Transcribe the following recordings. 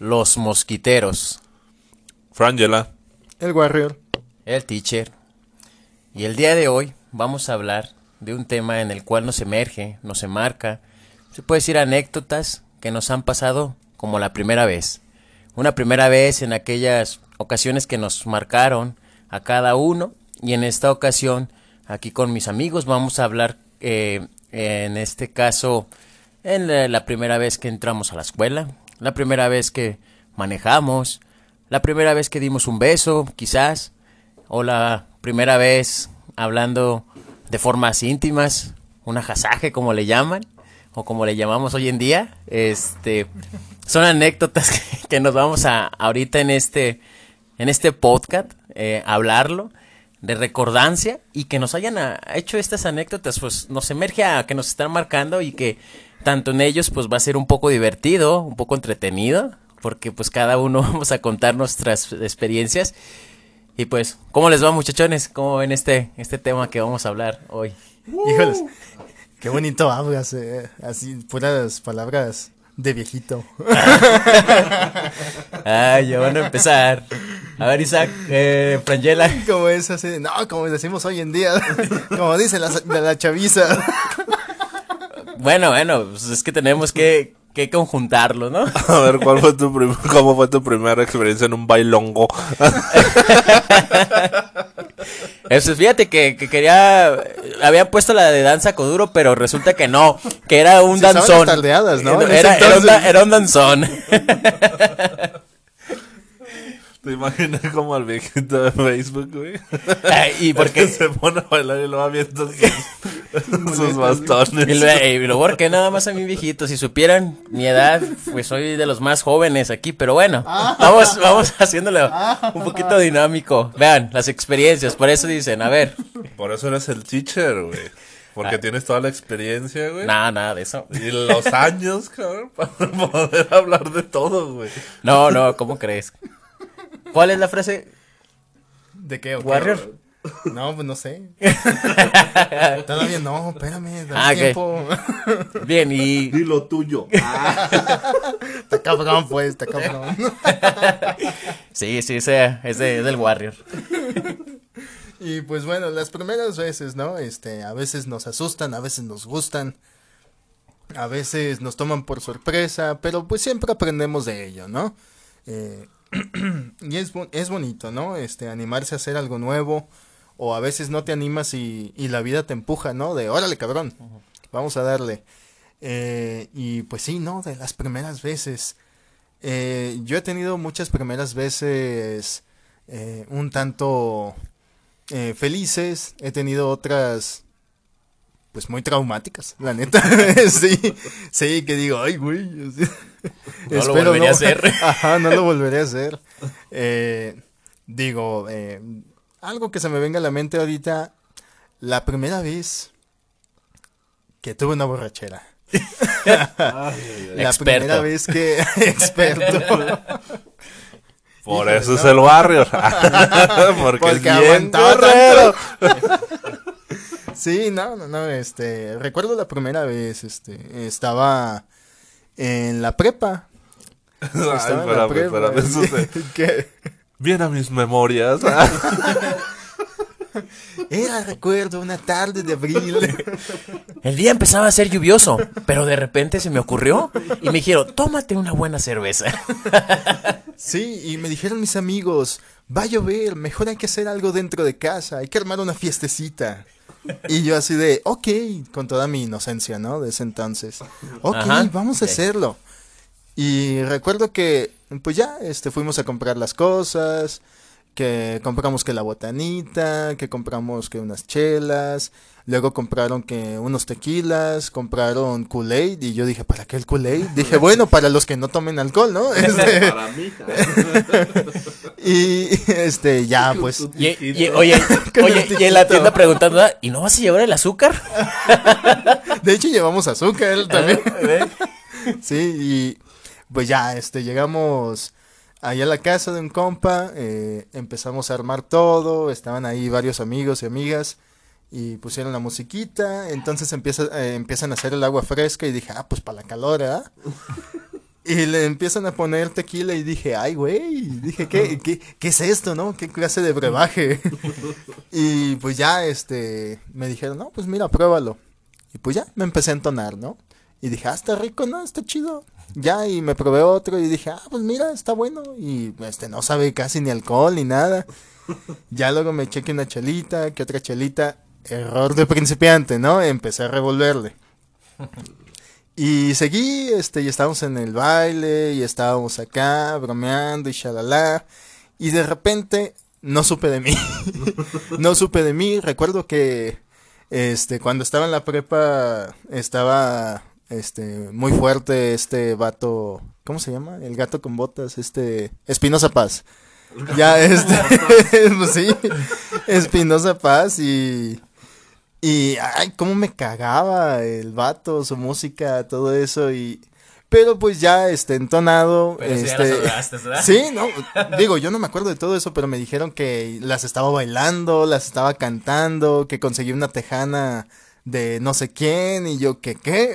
Los Mosquiteros, Frangela. El Warrior. el teacher. Y el día de hoy vamos a hablar de un tema en el cual nos emerge, nos enmarca, se puede decir anécdotas que nos han pasado como la primera vez. Una primera vez en aquellas ocasiones que nos marcaron a cada uno y en esta ocasión aquí con mis amigos vamos a hablar eh, en este caso en la, la primera vez que entramos a la escuela, la primera vez que manejamos, la primera vez que dimos un beso, quizás, o la primera vez hablando de formas íntimas, un ajasaje como le llaman, o como le llamamos hoy en día. Este, son anécdotas que, nos vamos a ahorita en este, en este podcast, eh, hablarlo de recordancia y que nos hayan ah, hecho estas anécdotas, pues nos emerge a que nos están marcando y que tanto en ellos pues va a ser un poco divertido, un poco entretenido, porque pues cada uno vamos a contar nuestras experiencias. Y pues, ¿cómo les va muchachones? ¿Cómo ven este, este tema que vamos a hablar hoy? Híjoles. Qué bonito hablas, eh, así, puras palabras de viejito. Ay, ya van a empezar. A ver, Isaac, eh, Frangela. Como es así, no, como decimos hoy en día, como dice la, la chaviza. Bueno, bueno, pues es que tenemos que, que conjuntarlo, ¿no? A ver, ¿cuál fue tu prim- ¿cómo fue tu primera experiencia en un bailongo? Eso, fíjate que, que quería. Habían puesto la de danza coduro, pero resulta que no, que era un Sí, danzón. ¿no? Ese Era, era, un, era un danzón. ¿Te imaginas como al viejito de Facebook, güey? Ay, y Que porque. se pone a bailar y lo va viendo sus, sus bastones. Y lo, y lo porque nada más a mí viejito, si supieran mi edad, pues soy de los más jóvenes aquí, pero bueno, vamos, vamos haciéndolo un poquito dinámico. Vean, las experiencias, por eso dicen, a ver, Por eso eres el teacher, güey. Porque tienes toda la experiencia, güey. nada, nada de eso. Y los años, cabrón, para poder hablar de todo, güey. No, no, ¿cómo crees? ¿Cuál es la frase? ¿De qué? Warrior. No, pues no sé. Todavía no, espérame, dame Ah, tiempo. Bien, y lo tuyo. Está cabrón, pues, está cabrón. sí, sí, ese, ese es del Warrior. Y pues bueno, las primeras veces, ¿no? Este, a veces nos asustan, a veces nos gustan, a veces nos toman por sorpresa, pero pues siempre aprendemos de ello, ¿no? Eh, y es, es bonito, ¿no? Este, animarse a hacer algo nuevo, o a veces no te animas y, y la vida te empuja, ¿no? De, órale, cabrón, vamos a darle. Eh, y pues sí, ¿no? De las primeras veces. Eh, yo he tenido muchas primeras veces eh, un tanto felices, he tenido otras pues muy traumáticas, la neta. sí, sí, que digo, ay, güey. No lo volveré a hacer. Ajá, no lo volveré a hacer. Eh, digo, eh, algo que se me venga a la mente ahorita, la primera vez que tuve una borrachera. La Experto. primera vez que experto. Por Híjole, eso es no. el Warrior. Porque, Porque es bien. Sí, no, no, no, este, recuerdo la primera vez, este, estaba en la prepa. Ay, Estaba en la prepa. espérame, eso se- ¿Qué? Viene a mis memorias. Era, recuerdo, una tarde de abril. El día empezaba a ser lluvioso, pero de repente se me ocurrió y me dijeron, tómate una buena cerveza. Sí, y me dijeron mis amigos, va a llover, mejor hay que hacer algo dentro de casa, hay que armar una fiestecita. Y yo así de, ok, con toda mi inocencia, ¿no? De ese entonces. Ok, Ajá, vamos a hacerlo. Y recuerdo que, pues ya, este, fuimos a comprar las cosas, que compramos que la botanita, que compramos que unas chelas, luego compraron que unos tequilas, compraron Kool-Aid, y yo dije, ¿para qué el Kool-Aid? Dije, bueno, para los que no tomen alcohol, ¿no? Este, Para mí. y este, ya, pues. Y, y- oye, oye, y en la tienda preguntando, "Ah, ¿y no vas a llevar el azúcar? De hecho, llevamos azúcar también. ¿Eh? Sí, y pues ya, este, llegamos allá a la casa de un compa, eh, empezamos a armar todo, estaban ahí varios amigos y amigas, y pusieron la musiquita, entonces empieza, eh, empiezan a hacer el agua fresca, y dije, ah, pues para la calor, ¿ah? Y le empiezan a poner tequila y dije, ay, güey, dije, ¿qué, qué, qué es esto, no? ¿Qué clase de brebaje? y pues ya, este, me dijeron, no, pues mira, pruébalo. Y pues ya, me empecé a entonar, ¿no? Y dije, ah, está rico, ¿no? Está chido. Ya, y me probé otro y dije, ah, pues mira, está bueno. Y este, no sabe casi ni alcohol ni nada. Ya luego me eché que una chelita, que otra chelita. Error de principiante, ¿no? Empecé a revolverle. Y seguí, este, y estábamos en el baile, y estábamos acá, bromeando y shalala. Y de repente, no supe de mí. no supe de mí. Recuerdo que, este, cuando estaba en la prepa, estaba, este, muy fuerte este vato, ¿cómo se llama? El gato con botas, este, Espinosa Paz. Ya, este, pues sí, Espinosa Paz y... Y, ay, cómo me cagaba el vato, su música, todo eso y... Pero pues ya, este, entonado, Pero ya este... las ¿verdad? Sí, no, digo, yo no me acuerdo de todo eso, pero me dijeron que las estaba bailando, las estaba cantando, que conseguí una tejana de no sé quién, y yo, ¿qué qué?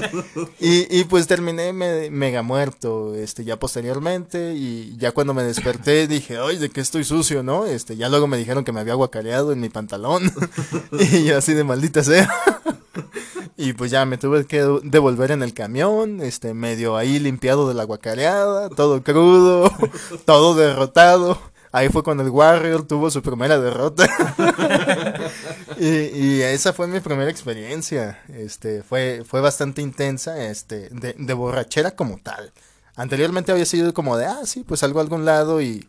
y, y pues terminé me- mega muerto, este, ya posteriormente, y ya cuando me desperté dije, ay, ¿de qué estoy sucio, no? Este, ya luego me dijeron que me había guacareado en mi pantalón, y yo así de maldita sea. Y pues ya me tuve que devolver en el camión, este, medio ahí limpiado de la guacareada, todo crudo, todo derrotado. Ahí fue cuando el Warrior tuvo su primera derrota. y, y esa fue mi primera experiencia. Este, fue, fue bastante intensa, este, de, de borrachera como tal. Anteriormente había sido como de, ah, sí, pues salgo a algún lado y,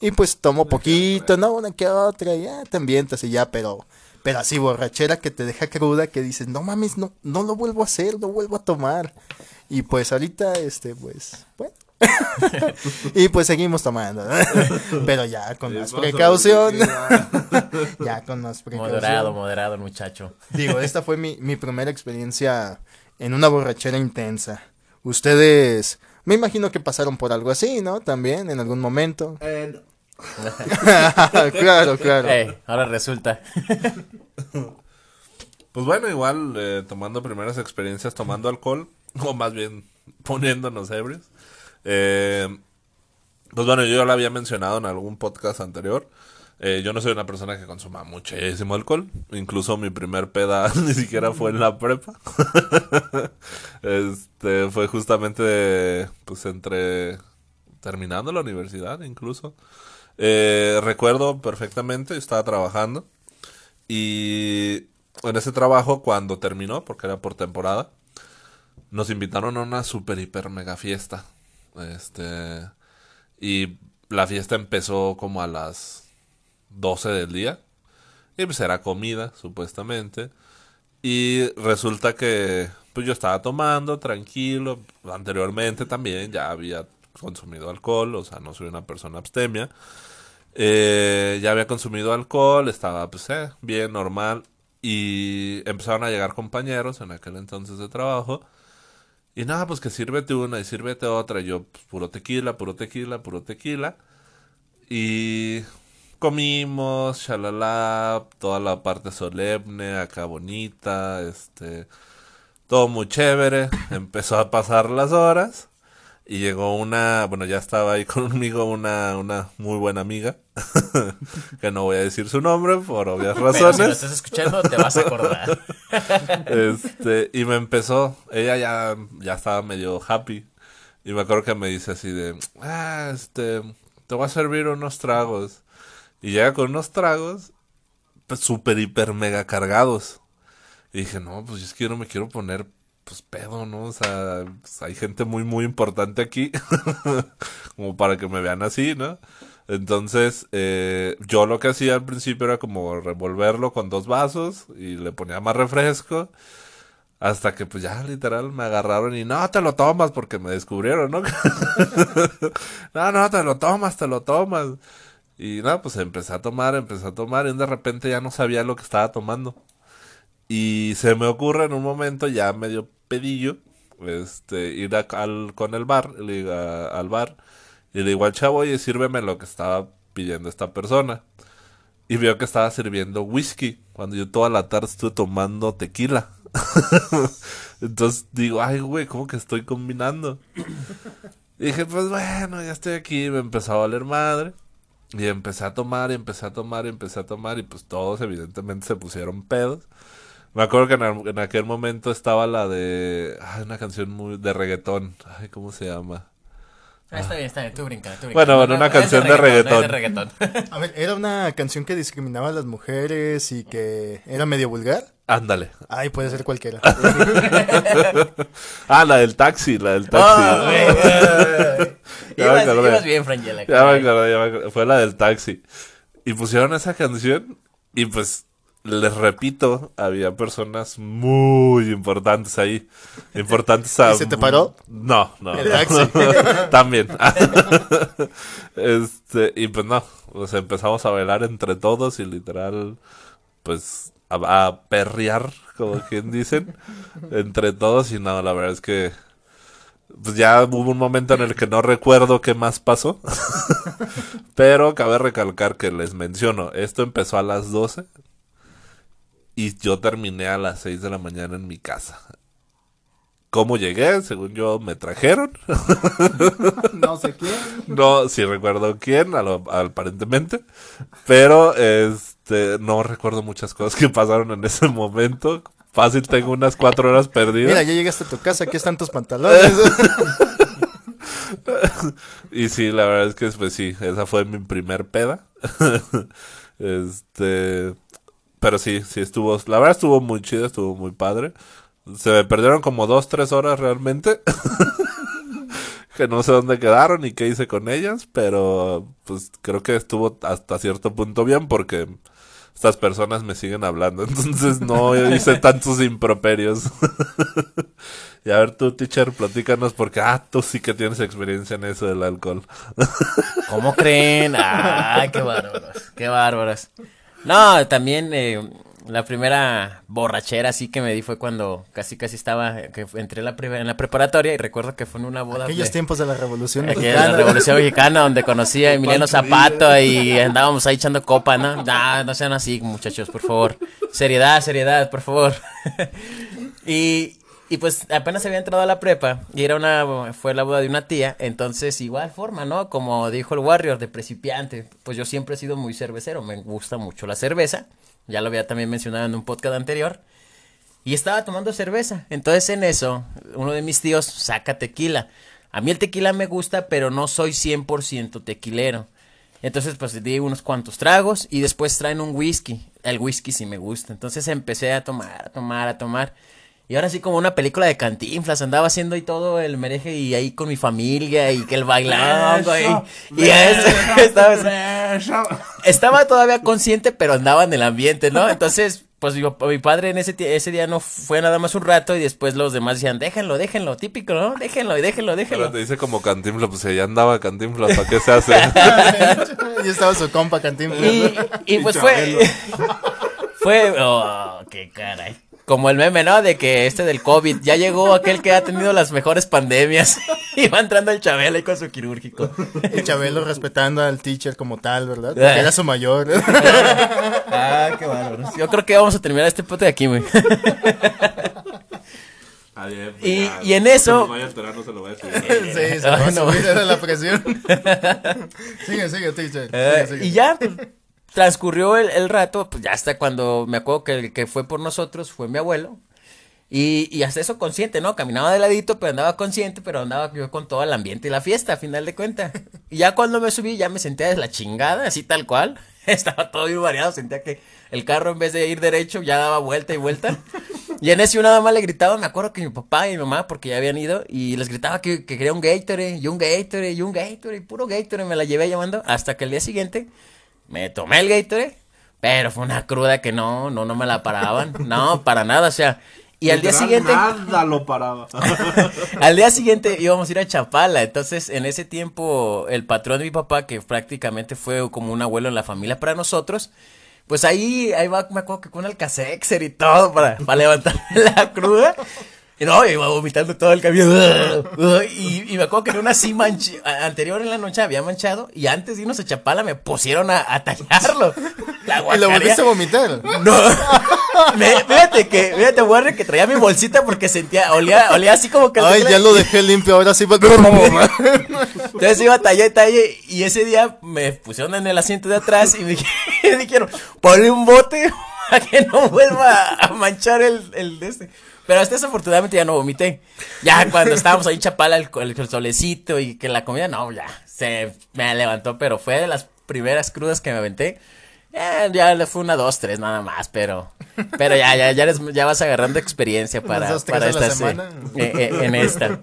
y pues tomo poquito, no, una que otra, ya te ambientas y ya, pero, pero así borrachera que te deja cruda, que dices, no mames, no, no lo vuelvo a hacer, no vuelvo a tomar. Y pues ahorita, este, pues, bueno. y pues seguimos tomando, ¿no? pero ya con más precaución, ya con más precaución. Moderado, moderado muchacho. Digo, esta fue mi, mi primera experiencia en una borrachera intensa. Ustedes, me imagino que pasaron por algo así, ¿no? También, en algún momento. Eh, claro, claro. Ahora resulta. Pues bueno, igual eh, tomando primeras experiencias tomando alcohol, o más bien poniéndonos ebrios. Eh, pues bueno, yo ya lo había mencionado en algún podcast anterior. Eh, yo no soy una persona que consuma muchísimo alcohol. Incluso mi primer peda ni siquiera fue en la prepa. este fue justamente pues entre terminando la universidad incluso. Eh, recuerdo perfectamente, estaba trabajando y en ese trabajo cuando terminó, porque era por temporada, nos invitaron a una super hiper mega fiesta. Este y la fiesta empezó como a las 12 del día. Y pues era comida, supuestamente. Y resulta que pues yo estaba tomando tranquilo. Anteriormente también ya había consumido alcohol, o sea, no soy una persona abstemia. Eh, ya había consumido alcohol, estaba pues eh, bien, normal. Y empezaron a llegar compañeros en aquel entonces de trabajo. Y nada, pues que sírvete una y sírvete otra. Yo, pues, puro tequila, puro tequila, puro tequila. Y comimos, shalala, toda la parte solemne, acá bonita, este, todo muy chévere. Empezó a pasar las horas y llegó una, bueno, ya estaba ahí conmigo una, una muy buena amiga, que no voy a decir su nombre por obvias Pero si lo razones. estás escuchando, te vas a acordar. Este, y me empezó, ella ya, ya estaba medio happy. Y me acuerdo que me dice así de, ah, este, te voy a servir unos tragos. Y llega con unos tragos, pues súper, hiper, mega cargados. Y dije, no, pues es que yo no me quiero poner, pues pedo, ¿no? O sea, pues, hay gente muy, muy importante aquí, como para que me vean así, ¿no? Entonces, eh, yo lo que hacía al principio era como revolverlo con dos vasos y le ponía más refresco. Hasta que pues ya literal me agarraron y no te lo tomas porque me descubrieron, ¿no? no, no, te lo tomas, te lo tomas. Y no, pues empecé a tomar, empecé a tomar y de repente ya no sabía lo que estaba tomando. Y se me ocurre en un momento ya medio pedillo, este, ir al, con el bar, le al bar, y le digo al chavo, oye, sírveme lo que estaba pidiendo esta persona. Y veo que estaba sirviendo whisky, cuando yo toda la tarde estuve tomando tequila. Entonces digo, ay, güey, ¿cómo que estoy combinando? Y dije, pues bueno, ya estoy aquí. Me empezó a valer madre. Y empecé a tomar, y empecé a tomar, y empecé a tomar. Y pues todos, evidentemente, se pusieron pedos. Me acuerdo que en, aquel momento estaba la de. Ay, una canción muy de reggaetón. Ay, ¿cómo se llama? Ah, está bien, está bien, tú brinca, tú brinca. Bueno, bueno, una no es canción de no es de reggaetón. reggaetón. A ver, ¿era una canción que discriminaba a las mujeres y que era medio vulgar? Ándale. Ay, puede ser cualquiera. Ah, la del taxi, la del taxi. Oh, güey, güey. Ya me ibas, acordé. ibas bien, Frangela. Ya me acordé, ya me acordé. Fue la del taxi. Y pusieron esa canción y pues les repito, había personas muy importantes ahí. Importantes a... ¿Y se te paró? No, no. El taxi. También. este, y pues no, pues empezamos a bailar entre todos y literal, pues a, a perrear, como quien dicen, entre todos y no, la verdad es que pues ya hubo un momento en el que no recuerdo qué más pasó. Pero cabe recalcar que les menciono, esto empezó a las 12 y yo terminé a las 6 de la mañana en mi casa. ¿Cómo llegué? Según yo, me trajeron. no sé quién. No, sí recuerdo quién, a lo- aparentemente. Pero, este, no recuerdo muchas cosas que pasaron en ese momento. Fácil, tengo unas cuatro horas perdidas. Mira, ya llegaste a tu casa, aquí están tus pantalones. Y sí, la verdad es que pues sí, esa fue mi primer peda. este, pero sí, sí estuvo, la verdad estuvo muy chida, estuvo muy padre. Se me perdieron como dos, tres horas realmente. que no sé dónde quedaron y qué hice con ellas, pero pues creo que estuvo hasta cierto punto bien porque estas personas me siguen hablando, entonces no hice tantos improperios. y a ver tú, teacher, platícanos porque, ah, tú sí que tienes experiencia en eso del alcohol. ¿Cómo creen? ¡Ay, qué bárbaros! ¡Qué bárbaros! No, también eh, la primera borrachera así que me di fue cuando casi casi estaba, que entré en la, en la preparatoria y recuerdo que fue en una boda Aquellos de- tiempos de la Revolución en la Mexicana. Revolución Mexicana, donde conocí a Emiliano Zapato y andábamos ahí echando copa, ¿no? No, no sean así, muchachos, por favor. Seriedad, seriedad, por favor. y, y pues apenas había entrado a la prepa y era una, fue la boda de una tía, entonces igual forma, ¿no? Como dijo el Warrior, de principiante. Pues yo siempre he sido muy cervecero, me gusta mucho la cerveza. Ya lo había también mencionado en un podcast anterior. Y estaba tomando cerveza. Entonces en eso, uno de mis tíos saca tequila. A mí el tequila me gusta, pero no soy 100% tequilero. Entonces pues di unos cuantos tragos y después traen un whisky. El whisky sí me gusta. Entonces empecé a tomar, a tomar, a tomar. Y ahora sí como una película de cantinflas, andaba haciendo ahí todo el mereje y ahí con mi familia y que el bailando y, y eso, estaba, estaba todavía consciente, pero andaba en el ambiente, ¿no? Entonces, pues mi, mi padre en ese, ese día no fue nada más un rato y después los demás decían, déjenlo, déjenlo, típico, ¿no? Déjenlo, y déjenlo, déjenlo. Ahora te dice como cantinfla, pues ya andaba cantinfla, ¿para qué se hace? y estaba su compa Cantinflas. Y, y pues fue. fue. Oh, qué caray. Como el meme, ¿no? De que este del COVID ya llegó aquel que ha tenido las mejores pandemias. y va entrando el Chabelo ahí con su quirúrgico. Y Chabelo respetando al teacher como tal, ¿verdad? Porque era su mayor. ah, qué bárbaro. Yo creo que vamos a terminar este pote de aquí, güey. Y- y en eso- sí, se va a Ay, no. subir era la presión. sigue, sigue, teacher. Eh, Sigue, sigue. y ya pues, transcurrió el, el rato, pues ya hasta cuando me acuerdo que el que fue por nosotros fue mi abuelo. Y, y hasta eso consciente, ¿no? Caminaba de ladito, pero andaba consciente, pero andaba yo con todo el ambiente y la fiesta, a final de cuentas. Y ya cuando me subí, ya me sentía de la chingada, así tal cual. Estaba todo bien variado, sentía que el carro en vez de ir derecho ya daba vuelta y vuelta. Y en ese nada más le gritaba, me acuerdo que mi papá y mi mamá, porque ya habían ido, y les gritaba que, que quería un Gatorade, y un Gatorade, y un Gatorade, puro Gatorade, me la llevé llamando, hasta que el día siguiente me tomé el Gatorade, pero fue una cruda que no, no, no me la paraban, no, para nada, o sea, y al día siguiente, Nada lo paraba. al día siguiente íbamos a ir a Chapala, entonces en ese tiempo el patrón de mi papá, que prácticamente fue como un abuelo en la familia para nosotros, pues ahí, ahí va, me acuerdo que con el casexer y todo para, para levantar la cruda. Y no, iba vomitando todo el cabello. Y, y me acuerdo que en una sí manche, a- anterior en la noche había manchado. Y antes de irnos a Chapala me pusieron a, a tallarlo. La Y lo volviste a vomitar. No, Me- fíjate que, fíjate, Warren, que traía mi bolsita porque sentía, olía, olía así como que. Ay, ya lo dejé limpio, ahora sí. Entonces iba talle, talle, y ese día me pusieron en el asiento de atrás y me, me dijeron, ponle un bote para que no vuelva a manchar el, el de este. Pero hasta eso afortunadamente ya no vomité. Ya cuando estábamos ahí Chapala, el, el, solecito y que la comida, no, ya, se me levantó, pero fue de las primeras crudas que me aventé. Eh, ya le fue una, dos, tres nada más, pero, pero ya, ya, ya, eres- ya vas agarrando experiencia para, dos, para a la estas, eh, semana. eh, eh, en esta.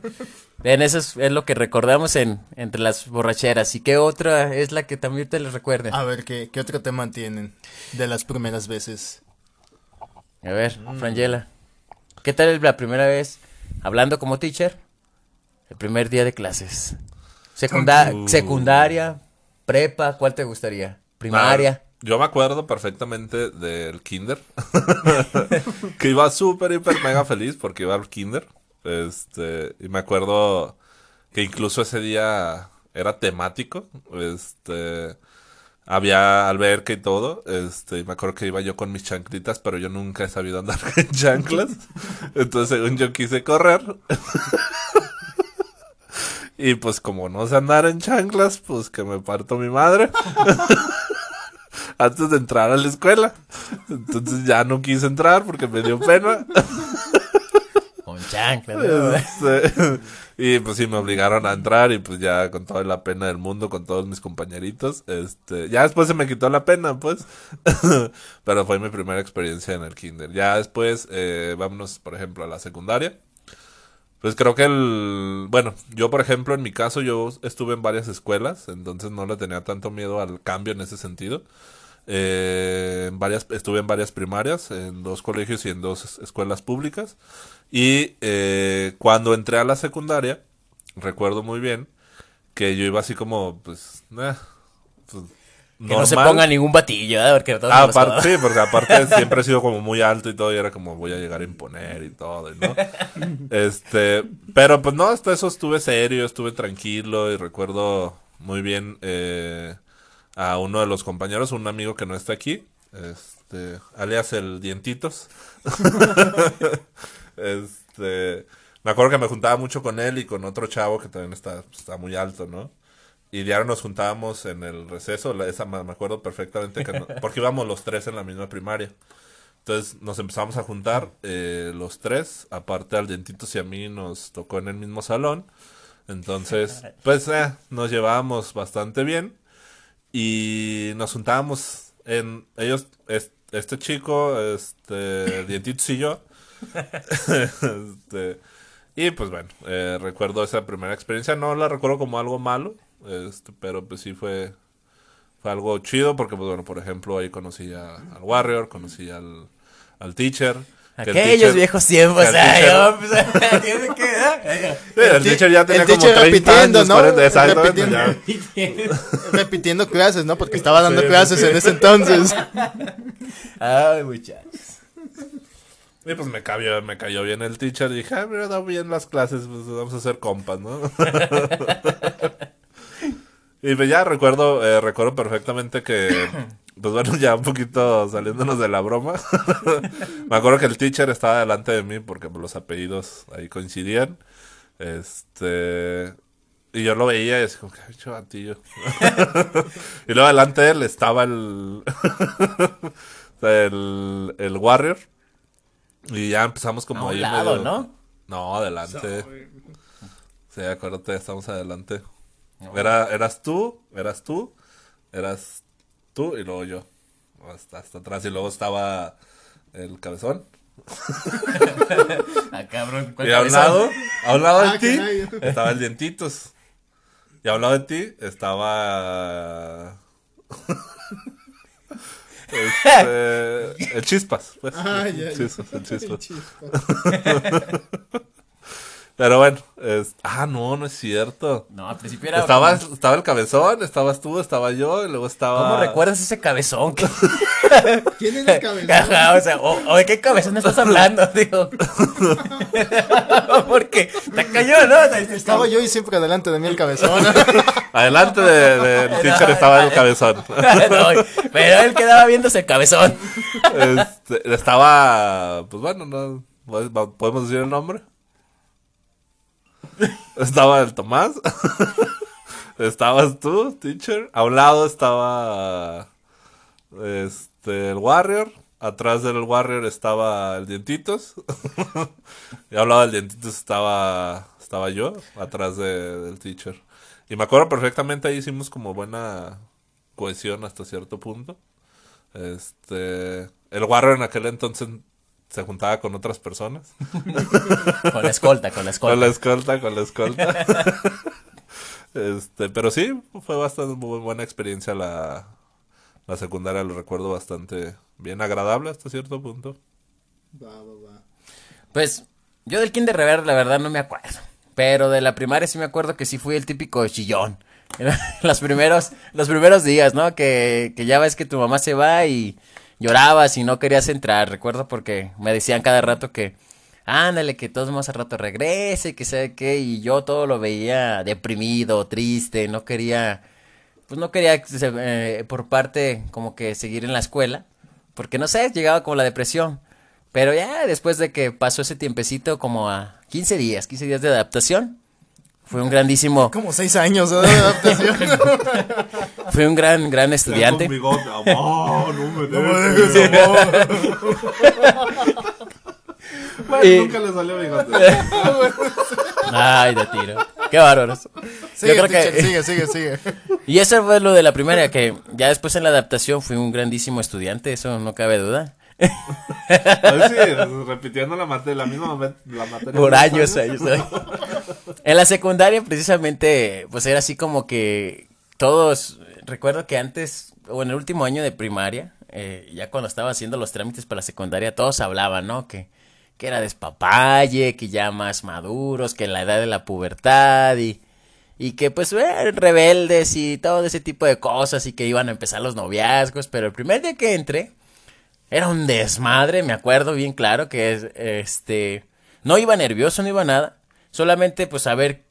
En eso es, es lo que recordamos en, entre las borracheras. ¿Y qué otra es la que también te les recuerde? A ver, ¿qué, ¿qué otro tema tienen de las primeras veces? A ver, Frangela. ¿Qué tal la primera vez hablando como teacher? El primer día de clases. Secunda- Uh. Secundaria, prepa, ¿cuál te gustaría? Primaria. Ah, Yo me acuerdo perfectamente del kinder. que iba súper, hiper, mega feliz porque iba al kinder. Este, y me acuerdo que incluso ese día era temático. Este, había alberca y todo. Este, me acuerdo que iba yo con mis chanclitas, pero yo nunca he sabido andar en chanclas. Entonces, según yo quise correr. Y pues como no sé andar en chanclas, pues que me parto mi madre antes de entrar a la escuela. Entonces ya no quise entrar porque me dio pena. Este, y pues sí, me obligaron a entrar y pues ya con toda la pena del mundo, con todos mis compañeritos. Este, ya después se me quitó la pena, pues. Pero fue mi primera experiencia en el kinder. Ya después, eh, vámonos, por ejemplo, a la secundaria. Pues creo que el... Bueno, yo por ejemplo, en mi caso, yo estuve en varias escuelas, entonces no le tenía tanto miedo al cambio en ese sentido. Eh, en varias, estuve en varias primarias, en dos colegios y en dos es- escuelas públicas. Y eh, cuando entré a la secundaria, recuerdo muy bien que yo iba así como, pues, eh, pues, Que no se normal. ponga ningún batillo, ¿eh? Porque Ah, aparte, sí, porque aparte siempre he sido como muy alto y todo, y era como voy a llegar a imponer y todo, ¿no? Este, pero pues no, hasta eso estuve serio, estuve tranquilo y recuerdo muy bien eh, a uno de los compañeros, un amigo que no está aquí, este, alias el Dientitos. este, me acuerdo que me juntaba mucho con él y con otro chavo que también está, está muy alto, ¿no? Y diario nos juntábamos en el receso, esa me acuerdo perfectamente, que no- porque íbamos los tres en la misma primaria. Entonces nos empezamos a juntar eh, los tres, aparte al Dientitos y a mí nos tocó en el mismo salón. Entonces, pues eh, nos llevábamos bastante bien y nos juntábamos en ellos, es- este chico, este Dientitos y yo. Este, y pues bueno, eh, recuerdo esa primera experiencia, no la recuerdo como algo malo, este, pero pues sí fue, fue algo chido porque pues bueno, por ejemplo ahí conocí a- al Warrior, conocí al, al teacher. que el Aquellos teacher- viejos tiempos, el teacher- yo, pues, tiene que, ¿eh? Sí, el teacher ya tenía el como teacher 30 repitiendo, años, ¿no? 40, exactamente, Repitiendo. ya. Repitiendo clases, ¿no? Porque estaba dando sí, clases sí. en ese entonces. Ay, muchachos. Y pues me cayó, me cayó bien el teacher. Y dije, ah, mira, da bien las clases, pues vamos a hacer compas, ¿no? y pues ya recuerdo, eh, recuerdo perfectamente que, pues bueno, ya un poquito saliéndonos de la broma. me acuerdo que el teacher estaba delante de mí porque pues, los apellidos ahí coincidían. Este. Y yo lo veía y es como que, ay, chavatillo. y luego delante de él estaba el. el, el Warrior. Y ya empezamos como A un ahí lado, medio- ¿no? No, adelante. Sí, acuérdate, estamos adelante. Era, eras tú, eras tú, eras tú y luego yo. Hasta, hasta atrás. Y luego estaba el cabezón. Ah, cabrón. ¿cuál Y a un lado, a un lado de Ah, ti, estaba el dientitos. Y a un lado de ti estaba. Este, el chispas, pues. Ah, ya, ya. Chispas, el chispas. Pero bueno, es... ah, no, no es cierto. No, al principio era... Estaba, estaba el cabezón, estabas tú, estaba yo, y luego estaba... ¿Cómo recuerdas ese cabezón? ¿Quién es el cabezón? Ajá, o sea, o, o de qué cabezón estás hablando, digo. Porque te cayó, ¿no? Estaba yo y siempre adelante de mí el cabezón. Adelante del de, del teacher estaba el cabezón. No, pero él quedaba viéndose el cabezón. Este, estaba, pues bueno, no, ¿podemos decir el nombre? Estaba el Tomás. Estabas tú, teacher. A un lado estaba este el Warrior. Atrás del Warrior estaba el Dientitos. y al lado del Dientitos estaba estaba yo, atrás de, del teacher. Y me acuerdo perfectamente, ahí hicimos como buena cohesión hasta cierto punto. Este, el Warrior en aquel entonces se juntaba con otras personas. con la escolta, con la escolta. Con la escolta, con la escolta. este, pero sí, fue bastante muy buena experiencia la, la secundaria, lo recuerdo bastante bien agradable hasta cierto punto. Va, va, va. Pues yo del kinder rever la verdad no me acuerdo. Pero de la primaria sí me acuerdo que sí fui el típico chillón. los primeros, los primeros días, ¿no? Que, que ya ves que tu mamá se va y llorabas y no querías entrar. Recuerdo porque me decían cada rato que, ándale, que todos más a rato regrese, que sé qué, y yo todo lo veía deprimido, triste, no quería, pues no quería eh, por parte como que seguir en la escuela, porque no sé, llegaba como la depresión. Pero ya después de que pasó ese tiempecito como a 15 días, 15 días de adaptación, fue un grandísimo. Como seis años de adaptación. Fue un gran, gran estudiante. Bigote. Amor, no me dejes. Bueno, Y- nunca le salió bigote. Ay, de tiro. Qué bárbaros. Sigue, Yo creo teacher, que- sigue, sigue, sigue. Y eso fue lo de la primera, que ya después en la adaptación fui un grandísimo estudiante, eso no cabe duda. Sí, repitiendo la, mate- la misma ma- la materia. Por años, años. En la secundaria, precisamente, pues era así como que todos, recuerdo que antes, o en el último año de primaria, eh, ya cuando estaba haciendo los trámites para la secundaria, todos hablaban, ¿no? Que, que era despapalle, que ya más maduros, que la edad de la pubertad y, y que pues eh, rebeldes y todo ese tipo de cosas y que iban a empezar los noviazgos, pero el primer día que entré, era un desmadre, me acuerdo bien claro que es, este, no iba nervioso, no iba nada, solamente pues a ver,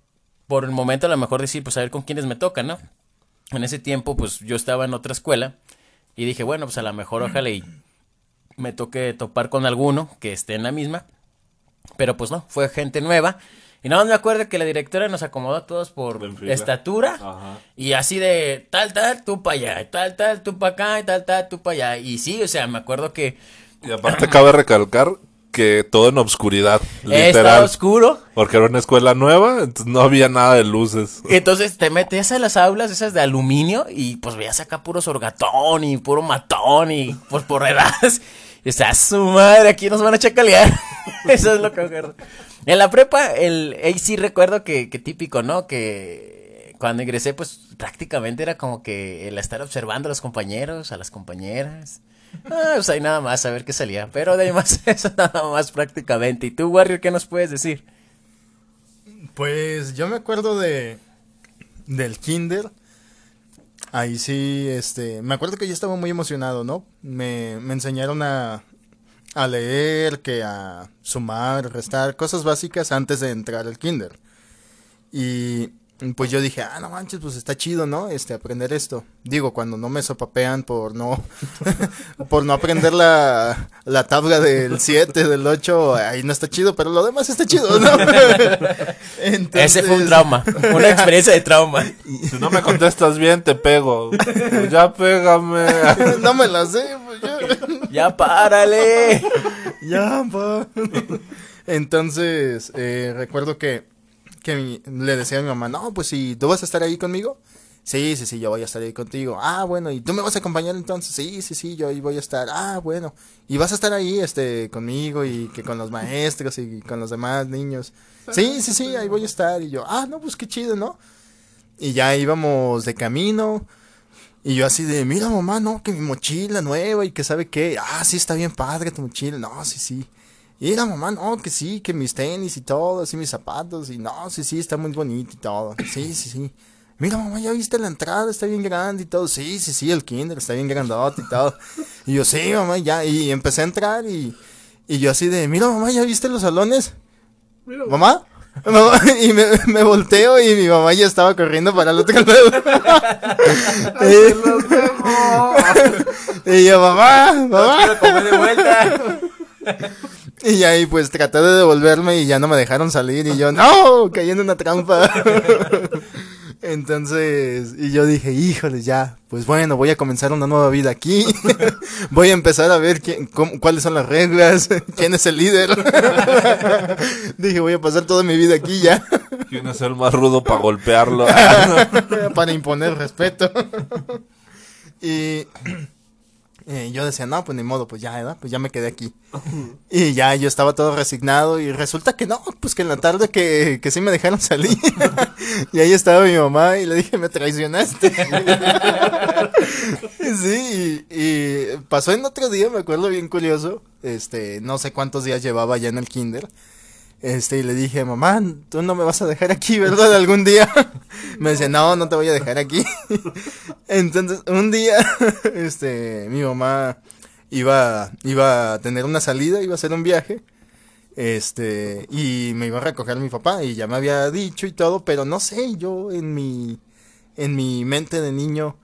por el momento a lo mejor decir, pues a ver con quiénes me tocan, ¿no? En ese tiempo pues yo estaba en otra escuela y dije, bueno, pues a lo mejor ojalá y me toque topar con alguno que esté en la misma, pero pues no, fue gente nueva. Y nada más me acuerdo que la directora nos acomodó a todos por estatura Ajá. y así de tal, tal, tú para allá, tal, tal, tú para acá, y tal, tal, tú para allá. Y sí, o sea, me acuerdo que Y aparte cabe recalcar que todo en obscuridad, estaba literal. oscuro. Porque era una escuela nueva, entonces no había nada de luces. Entonces te metías a las aulas esas de aluminio y pues veías acá puro sorgatón y puro matón y pues por edades. Y o sea, su madre, aquí nos van a chacalear. Eso es lo que acuerdo. En la prepa, el, ahí sí recuerdo que, que típico, ¿no? Que cuando ingresé, pues prácticamente era como que el estar observando a los compañeros, a las compañeras. Ah, pues ahí nada más, a ver qué salía. Pero de ahí más, eso nada más prácticamente. ¿Y tú, Warrior, qué nos puedes decir? Pues yo me acuerdo de del kinder. Ahí sí, este, me acuerdo que yo estaba muy emocionado, ¿no? Me, me enseñaron a, a leer, que a sumar, restar, cosas básicas antes de entrar al kinder. Y pues yo dije, ah, no manches, pues está chido, ¿no? Este, aprender esto. Digo, cuando no me sopapean por no, por no aprender la, la tabla del 7, del 8, ahí no está chido, pero lo demás está chido, ¿no? Ese fue un trauma, una experiencia de trauma. Si no me contestas bien, te pego. Pues ya pégame. no me la sé, pues ya. Ya párale. Ya, pa. Entonces, eh, recuerdo que, que mi- le decía a mi mamá, no, pues si tú vas a estar ahí conmigo. Sí, sí, sí, yo voy a estar ahí contigo. Ah, bueno, ¿y tú me vas a acompañar entonces? Sí, sí, sí, yo ahí voy a estar. Ah, bueno. Y vas a estar ahí, este, conmigo y que con los maestros y con los demás niños. Sí, sí, sí, ahí voy a estar. Y yo, ah, no, pues qué chido, ¿no? Y ya íbamos de camino. Y yo así de, mira mamá, no, que mi mochila nueva y que sabe qué. Ah, sí, está bien padre tu mochila. No, sí, sí. Y la mamá, no, que sí, que mis tenis y todo, así mis zapatos, y no, sí, sí, está muy bonito y todo. Sí, sí, sí. Mira, mamá, ya viste la entrada, está bien grande y todo. Sí, sí, sí, el kinder está bien grandote y todo. Y yo, sí, mamá, ya. Y empecé a entrar y, y yo así de, mira, mamá, ¿ya viste los salones? ¿Mamá? Mamá, y me, me volteo y mi mamá ya estaba corriendo para el otro lado. y, y yo, mamá, mamá. Come de vuelta. Y ahí pues traté de devolverme y ya no me dejaron salir y yo, no, caí en una trampa. Entonces, y yo dije, híjole, ya, pues bueno, voy a comenzar una nueva vida aquí. voy a empezar a ver quién, cómo- cuáles son las reglas, quién es el líder. dije, voy a pasar toda mi vida aquí ya, ¿Quién es el más rudo para golpearlo? para imponer respeto. y eh, yo decía, no, pues ni modo, pues ya, ¿verdad? Pues ya me quedé aquí. Y ya yo estaba todo resignado y resulta que no, pues que en la tarde que, que sí me dejaron salir. y ahí estaba mi mamá y le dije, me traicionaste. sí, y, y pasó en otro día, me acuerdo bien curioso, este, no sé cuántos días llevaba ya en el kinder. Este, y le dije, mamá, tú no me vas a dejar aquí, ¿verdad? Algún día. me decía, no, no te voy a dejar aquí. Entonces, un día, este, mi mamá iba, iba a tener una salida, iba a hacer un viaje. Este, y me iba a recoger mi papá, y ya me había dicho y todo, pero no sé, yo en mi, en mi mente de niño,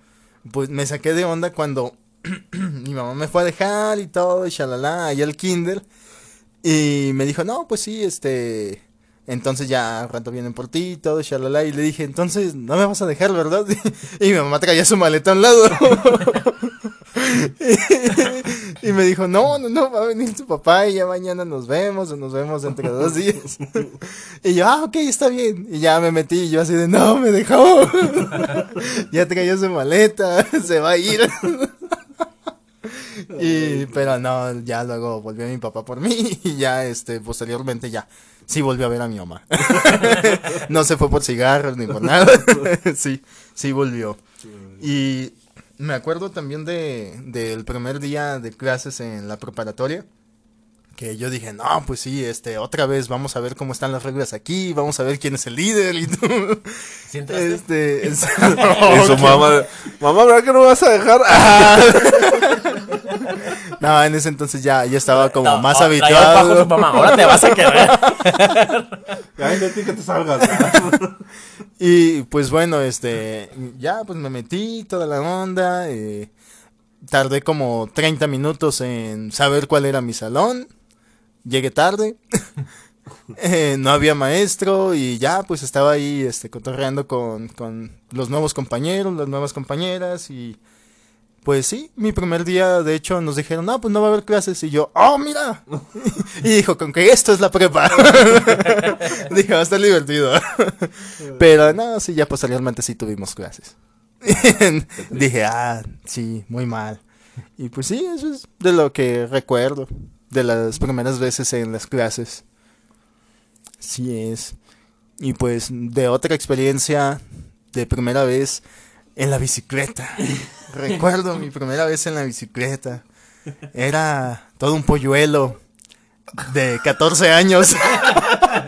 pues me saqué de onda cuando mi mamá me fue a dejar y todo, y shalala, allá al kinder. Y me dijo, no, pues sí, este. Entonces ya rato vienen por ti y todo, shalala. Y le dije, entonces no me vas a dejar, ¿verdad? Y mi mamá traía su maleta a un lado. y me dijo, no, no, no, va a venir tu papá y ya mañana nos vemos o nos vemos dentro de dos días. y yo, ah, ok, está bien. Y ya me metí y yo así de, no, me dejó. ya traía su maleta, se va a ir. Y, pero no, ya luego volvió mi papá por mí y ya, este, posteriormente ya, sí volvió a ver a mi mamá. no se fue por cigarros ni por nada. sí, sí volvió. Y me acuerdo también de, del primer día de clases en la preparatoria. Que yo dije, no, pues sí, este, otra vez vamos a ver cómo están las reglas aquí, vamos a ver quién es el líder y tú. ¿Sí? Este, es- mamá, mamá, ¿verdad que no vas a dejar? Ah, no, en ese entonces ya, ya estaba como No, más bajo habituado. su mamá. Ahora te vas a quedar. Ay, de ti que te salgas. Y pues bueno, este, ya pues me metí toda la onda, eh, tardé como 30 minutos en saber cuál era mi salón, llegué tarde, eh, no había maestro y ya pues estaba ahí este, cotorreando con, con los nuevos compañeros, las nuevas compañeras y pues sí, mi primer día de hecho nos dijeron, no, pues no va a haber clases y yo, oh, mira, y dijo, con que esto es la prepa, dije, va a estar divertido. Pero no, sí, ya posteriormente sí tuvimos clases. Dije, ah, sí, muy mal. Y pues sí, eso es de lo que recuerdo de las primeras veces en las clases. Sí es. Y pues de otra experiencia de primera vez en la bicicleta. Recuerdo mi primera vez en la bicicleta. Era todo un polluelo de 14 años.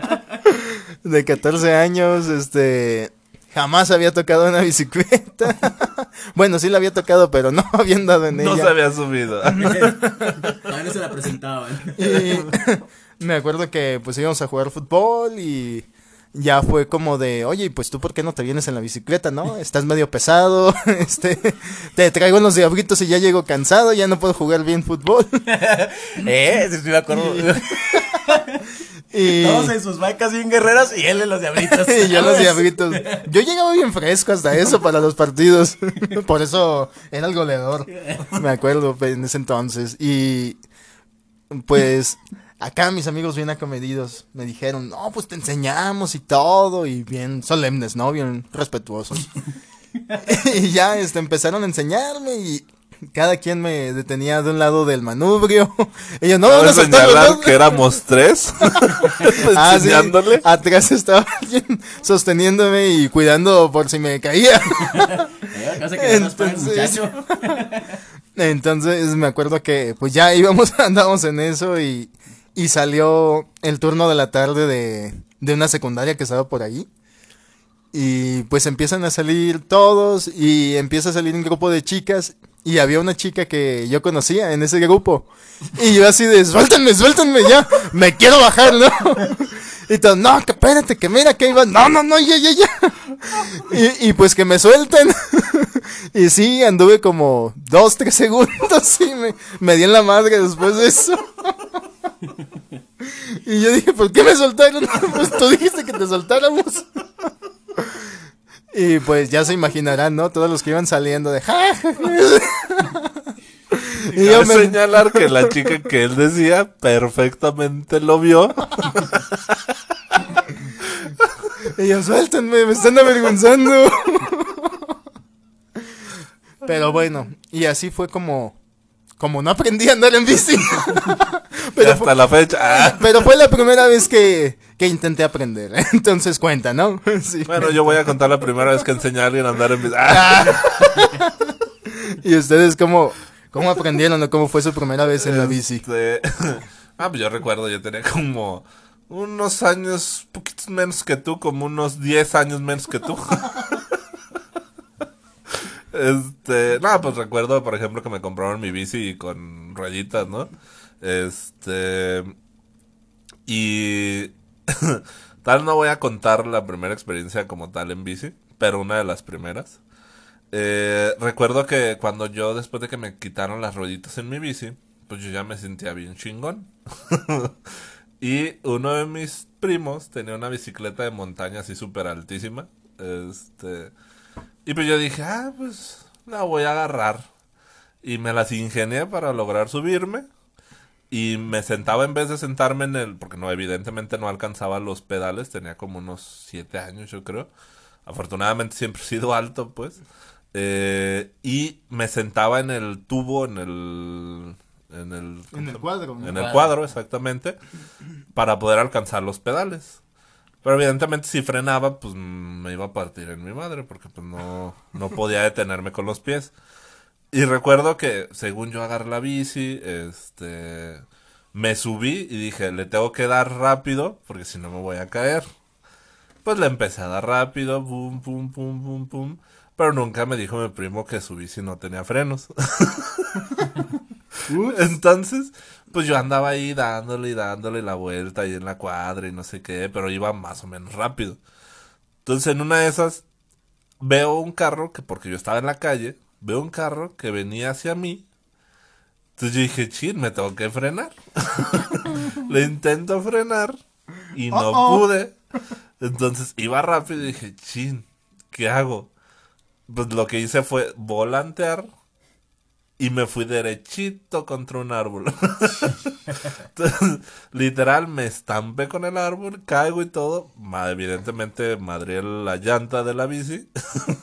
de 14 años, este, jamás había tocado una bicicleta. bueno, sí la había tocado, pero no había andado en No ella. se había subido. Todavía no se la presentaban. Y me acuerdo que pues íbamos a jugar fútbol y ya fue como de, oye, pues tú por qué no te vienes en la bicicleta, ¿no? Estás medio pesado, este, te traigo unos diablitos y ya llego cansado, ya no puedo jugar bien fútbol. eh, sí me acuerdo. Y, Todos en sus vacas bien guerreras y él en los diablitos. y yo los diablitos. Yo llegaba bien fresco hasta eso para los partidos. Por eso era el goleador. Me acuerdo pues, en ese entonces. Y pues acá mis amigos bien acomedidos me dijeron, no, pues te enseñamos y todo. Y bien solemnes, ¿no? Bien respetuosos. y ya este, empezaron a enseñarme y cada quien me detenía de un lado del manubrio. Y yo, no, no, no, señalar que éramos tres. Ah, sí. Atrás estaba alguien sosteniéndome y cuidando por si me caía. Entonces me acuerdo que pues ya íbamos, andábamos en eso y, y salió el turno de la tarde de, de una secundaria que estaba por ahí. Y pues empiezan a salir todos y empieza a salir un grupo de chicas y había una chica que yo conocía en ese grupo. Y yo así de, suéltenme, suéltenme ya, me quiero bajar, ¿no? Y todo, no, que espérate, que mira que iba, no, no, no, ya, ya, ya. Y, y pues que me suelten. Y sí, anduve como dos, tres segundos y me, me di en la madre después de eso. Y yo dije, ¿por qué me soltaron? Pues tú dijiste que te soltáramos. Y pues ya se imaginarán, ¿no? Todos los que iban saliendo de... Y yo me... señalar que la chica que él decía perfectamente lo vio. Y yo, suéltenme, me están avergonzando. Pero bueno, y así fue como... Como no aprendí a andar en bici. Y Pero hasta fue, la fecha. pero fue la primera vez que, que intenté aprender. Entonces cuenta, ¿no? Sí. Bueno, yo voy a contar la primera vez que enseñé a alguien a andar en bici. Ah. ¿Y ustedes cómo, cómo aprendieron o cómo fue su primera vez en la bici? Este, ah, pues yo recuerdo, yo tenía como unos años, poquitos menos que tú, como unos 10 años menos que tú. Este, no, pues recuerdo, por ejemplo, que me compraron mi bici con rayitas, ¿no? Este, y tal no voy a contar la primera experiencia como tal en bici, pero una de las primeras. Eh, recuerdo que cuando yo, después de que me quitaron las rueditas en mi bici, pues yo ya me sentía bien chingón. y uno de mis primos tenía una bicicleta de montaña así súper altísima. Este. Y pues yo dije, ah, pues la voy a agarrar. Y me las ingenié para lograr subirme. Y me sentaba en vez de sentarme en el. Porque no, evidentemente no alcanzaba los pedales. Tenía como unos siete años, yo creo. Afortunadamente siempre he sido alto, pues. Eh, y me sentaba en el tubo, en el. En el, En el cuadro. en el cuadro, exactamente, para poder alcanzar los pedales. Pero evidentemente si frenaba, pues me iba a partir en mi madre, porque pues no, no podía detenerme con los pies. Y recuerdo que según yo agarré la bici, este, me subí y dije, le tengo que dar rápido, porque si no me voy a caer. Pues le empecé a dar rápido, pum, pum, pum, pum, pum. Pero nunca me dijo mi primo que su bici no tenía frenos. Entonces, pues yo andaba ahí dándole y dándole la vuelta ahí en la cuadra y no sé qué, pero iba más o menos rápido. Entonces, en una de esas, veo un carro que, porque yo estaba en la calle, veo un carro que venía hacia mí. Entonces yo dije, chin, me tengo que frenar. Le intento frenar y no pude. Entonces iba rápido y dije, chin, ¿qué hago? Pues lo que hice fue volantear y me fui derechito contra un árbol. Entonces, literal, me estampé con el árbol, caigo y todo. Evidentemente, madré la llanta de la bici.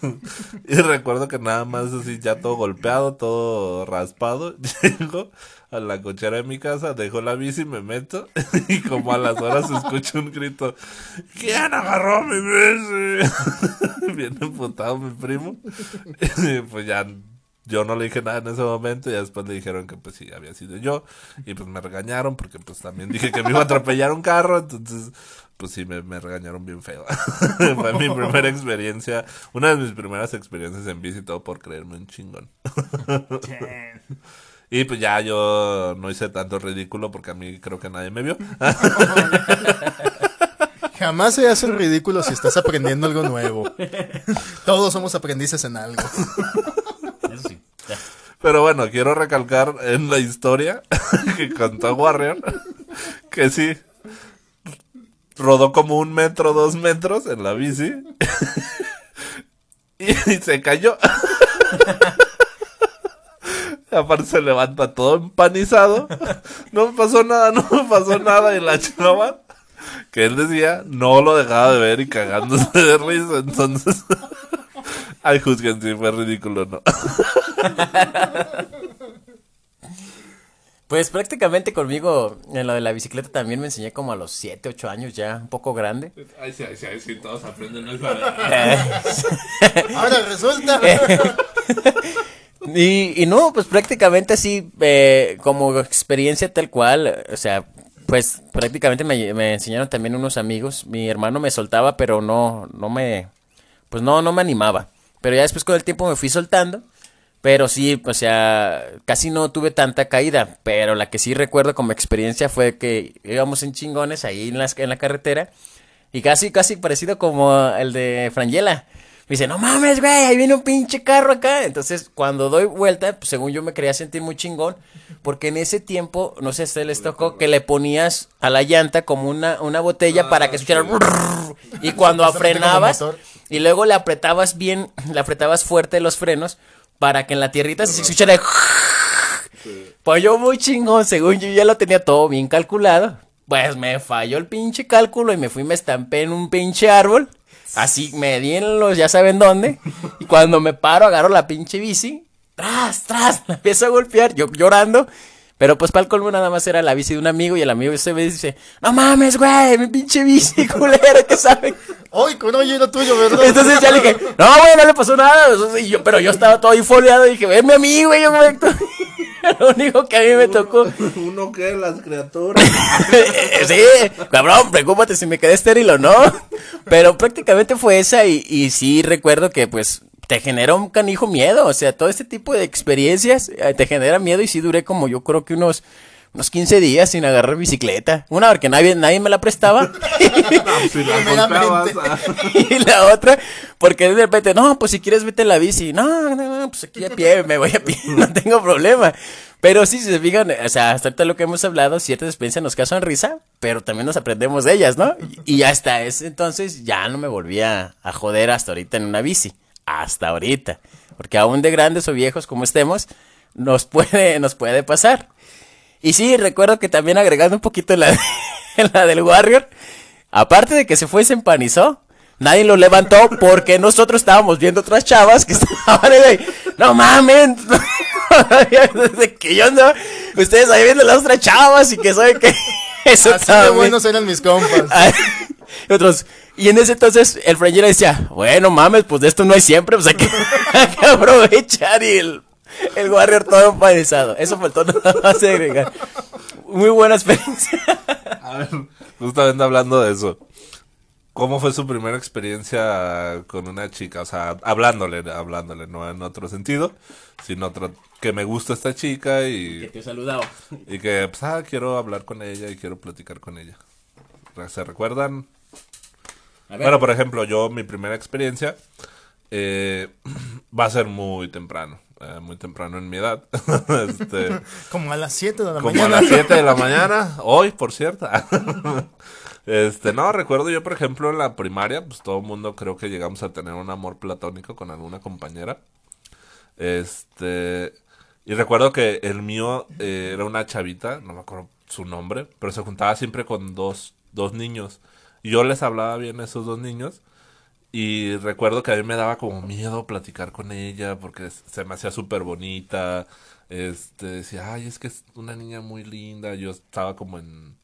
y recuerdo que nada más así, ya todo golpeado, todo raspado. Llego a la cochera de mi casa, dejo la bici, me meto. y como a las horas escucho un grito: ¿Quién agarró mi bici? Bien emputado mi primo. Pues ya yo no le dije nada en ese momento y después le dijeron que pues sí había sido yo y pues me regañaron porque pues también dije que me iba a atropellar un carro entonces pues sí me, me regañaron bien feo fue mi primera experiencia una de mis primeras experiencias en bici todo por creerme un chingón y pues ya yo no hice tanto ridículo porque a mí creo que nadie me vio Jamás se hace ridículo si estás aprendiendo algo nuevo. Todos somos aprendices en algo. Pero bueno, quiero recalcar en la historia que contó Warrior que sí rodó como un metro, dos metros en la bici y, se cayó. Aparte se levanta todo empanizado. No me pasó nada, no me pasó nada. Y la chava, que él decía, no lo dejaba de ver y cagándose de risa. Entonces, ay, juzguen si fue ridículo no. Pues prácticamente conmigo en lo de la bicicleta también me enseñé como a los 7, 8 años ya, un poco grande. Ay, sí, ay, sí, ay, sí, todos aprenden Ahora resulta. y, y no, pues prácticamente así, eh, como experiencia tal cual, o sea, pues prácticamente me, me enseñaron también unos amigos. Mi hermano me soltaba, pero no, no me, pues no, no me animaba. Pero ya después con el tiempo me fui soltando. Pero sí, o sea, casi no tuve tanta caída. Pero la que sí recuerdo como experiencia fue que íbamos en chingones ahí en, las, en la carretera. Y casi, casi parecido como el de Frangela. Me dice, no mames, güey, ahí viene un pinche carro acá. Entonces, cuando doy vuelta, pues según yo me quería sentir muy chingón. Porque en ese tiempo, no sé si a ustedes les tocó, que le ponías a la llanta como una, una botella para que escuchara. Y cuando frenabas, y luego le apretabas bien, le apretabas fuerte los frenos para que en la tierrita se escuchara. Pues yo muy chingón, según yo ya lo tenía todo bien calculado. Pues me falló el pinche cálculo y me fui me estampé en un pinche árbol. Así me di en los ya saben dónde. Y cuando me paro, agarro la pinche bici. Tras, tras, la empiezo a golpear, yo llorando. Pero pues para el colmo nada más era la bici de un amigo y el amigo se me dice, no mames, güey, mi pinche bici culera, que saben. Hoy con hoy era tuyo, ¿verdad? Entonces ya le dije, no, güey, no le pasó nada. Y yo, pero yo estaba todo ahí y dije, ven mi amigo, güey, yo me... Lo único que a mí me tocó. Uno que las criaturas. sí, cabrón, preocúpate si me quedé estéril o no. Pero prácticamente fue esa y, y sí recuerdo que pues te genera un canijo miedo. O sea, todo este tipo de experiencias eh, te genera miedo y sí duré como yo creo que unos... Unos 15 días sin agarrar bicicleta. Una porque nadie, nadie me la prestaba. si la ah. y la otra, porque de repente, no, pues si quieres vete en la bici. No, no, no, pues aquí a pie, me voy a pie, no tengo problema. Pero sí, si se fijan, o sea, hasta ahorita lo que hemos hablado, ciertas experiencias nos causan risa, pero también nos aprendemos de ellas, ¿no? Y, y hasta ese entonces ya no me volvía a joder hasta ahorita en una bici. Hasta ahorita. Porque aún de grandes o viejos como estemos, nos puede, nos puede pasar. Y sí, recuerdo que también agregando un poquito en la, la del Warrior, aparte de que se fue se empanizó, nadie lo levantó porque nosotros estábamos viendo otras chavas que estaban ahí, no mamen, desde que yo andaba, ustedes ahí viendo las otras chavas y que saben que eso Así de buenos eran mis compas. Otros, y en ese entonces el Frangera decía, bueno mames, pues de esto no hay siempre, pues hay que, hay que aprovechar y el, el Warrior todo empanizado. Eso faltó nada más agregar. Muy buena experiencia. A ver, justamente hablando de eso. ¿Cómo fue su primera experiencia con una chica? O sea, hablándole, hablándole, no en otro sentido, sino otro, que me gusta esta chica y, te saludaba. y que, pues, ah, quiero hablar con ella y quiero platicar con ella. ¿Se recuerdan? Bueno, por ejemplo, yo, mi primera experiencia eh, va a ser muy temprano, eh, muy temprano en mi edad. este, Como a las 7 de la como mañana. a las 7 de la mañana, hoy, por cierto. este, no, recuerdo yo, por ejemplo, en la primaria, pues todo el mundo creo que llegamos a tener un amor platónico con alguna compañera. Este, y recuerdo que el mío eh, era una chavita, no me acuerdo su nombre, pero se juntaba siempre con dos, dos niños. Yo les hablaba bien a esos dos niños. Y recuerdo que a mí me daba como miedo platicar con ella porque se me hacía súper bonita. Este, decía, ay, es que es una niña muy linda. Yo estaba como en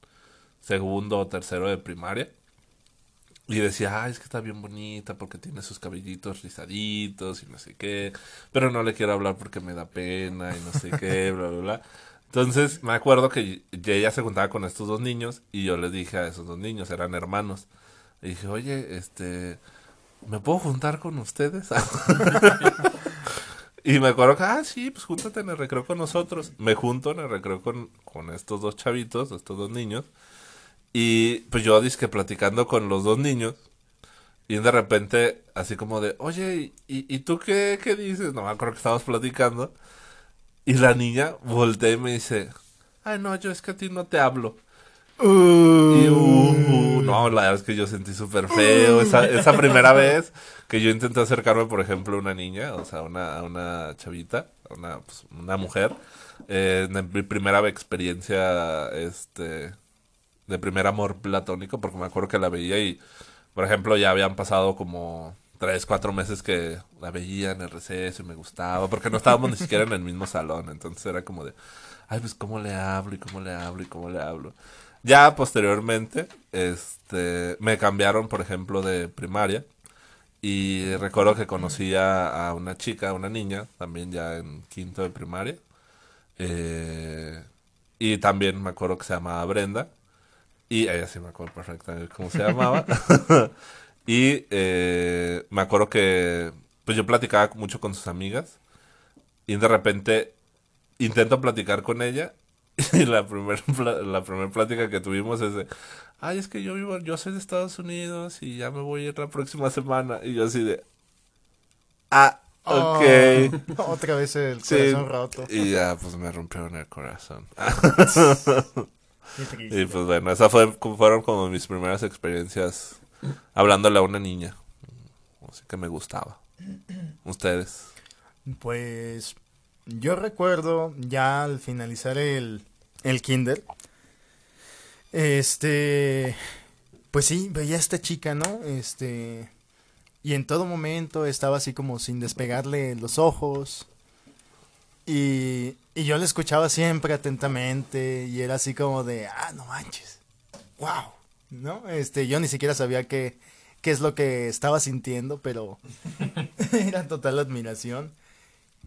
segundo o tercero de primaria. Y decía, ay, es que está bien bonita porque tiene sus cabellitos rizaditos y no sé qué. Pero no le quiero hablar porque me da pena y no sé qué, bla, bla, bla. Entonces me acuerdo que ella se juntaba con estos dos niños y yo les dije a esos dos niños, eran hermanos. Y dije, oye, este, ¿me puedo juntar con ustedes? y me acuerdo que, ah, sí, pues júntate en el recreo con nosotros. Me junto en el recreo con, con estos dos chavitos, estos dos niños. Y pues yo dije platicando con los dos niños. Y de repente, así como de, oye, ¿y, y tú qué, qué dices? No me acuerdo que estábamos platicando. Y la niña voltea y me dice, ay, no, yo es que a ti no te hablo. Y uh, no, la verdad es que yo sentí súper feo esa, esa primera vez que yo intenté acercarme, por ejemplo, a una niña, o sea, a una, a una chavita, a una, pues, una mujer. Eh, en mi primera experiencia, este, de primer amor platónico, porque me acuerdo que la veía y, por ejemplo, ya habían pasado como tres, cuatro meses que la veía en el receso y me gustaba, porque no estábamos ni siquiera en el mismo salón, entonces era como de, ay, pues cómo le hablo y cómo le hablo y cómo le hablo. Ya posteriormente, este, me cambiaron, por ejemplo, de primaria y recuerdo que conocí a, una chica, una niña, también ya en quinto de primaria. Eh, y también me acuerdo que se llamaba Brenda. Y ella sí me acuerdo perfectamente cómo se llamaba. y eh, me acuerdo que pues yo platicaba mucho con sus amigas. Y de repente intento platicar con ella. Y la primera la primer plática que tuvimos es de, ay, es que yo vivo, yo soy de Estados Unidos y ya me voy a ir la próxima semana. Y yo así de, ah, ok. Oh, otra vez el Sí, corazón roto. Y ya, pues me rompieron el corazón. Qué. Y pues bueno, esas fue, fueron como mis primeras experiencias hablándole a una niña. Así que me gustaba. Ustedes. Pues yo recuerdo ya al finalizar el, el kinder, este, pues sí, veía a esta chica, ¿no? Este, y en todo momento estaba así como sin despegarle los ojos. Y, y yo le escuchaba siempre atentamente y era así como de, ah, no manches, wow, ¿no? Este, yo ni siquiera sabía qué, qué es lo que estaba sintiendo, pero era total admiración.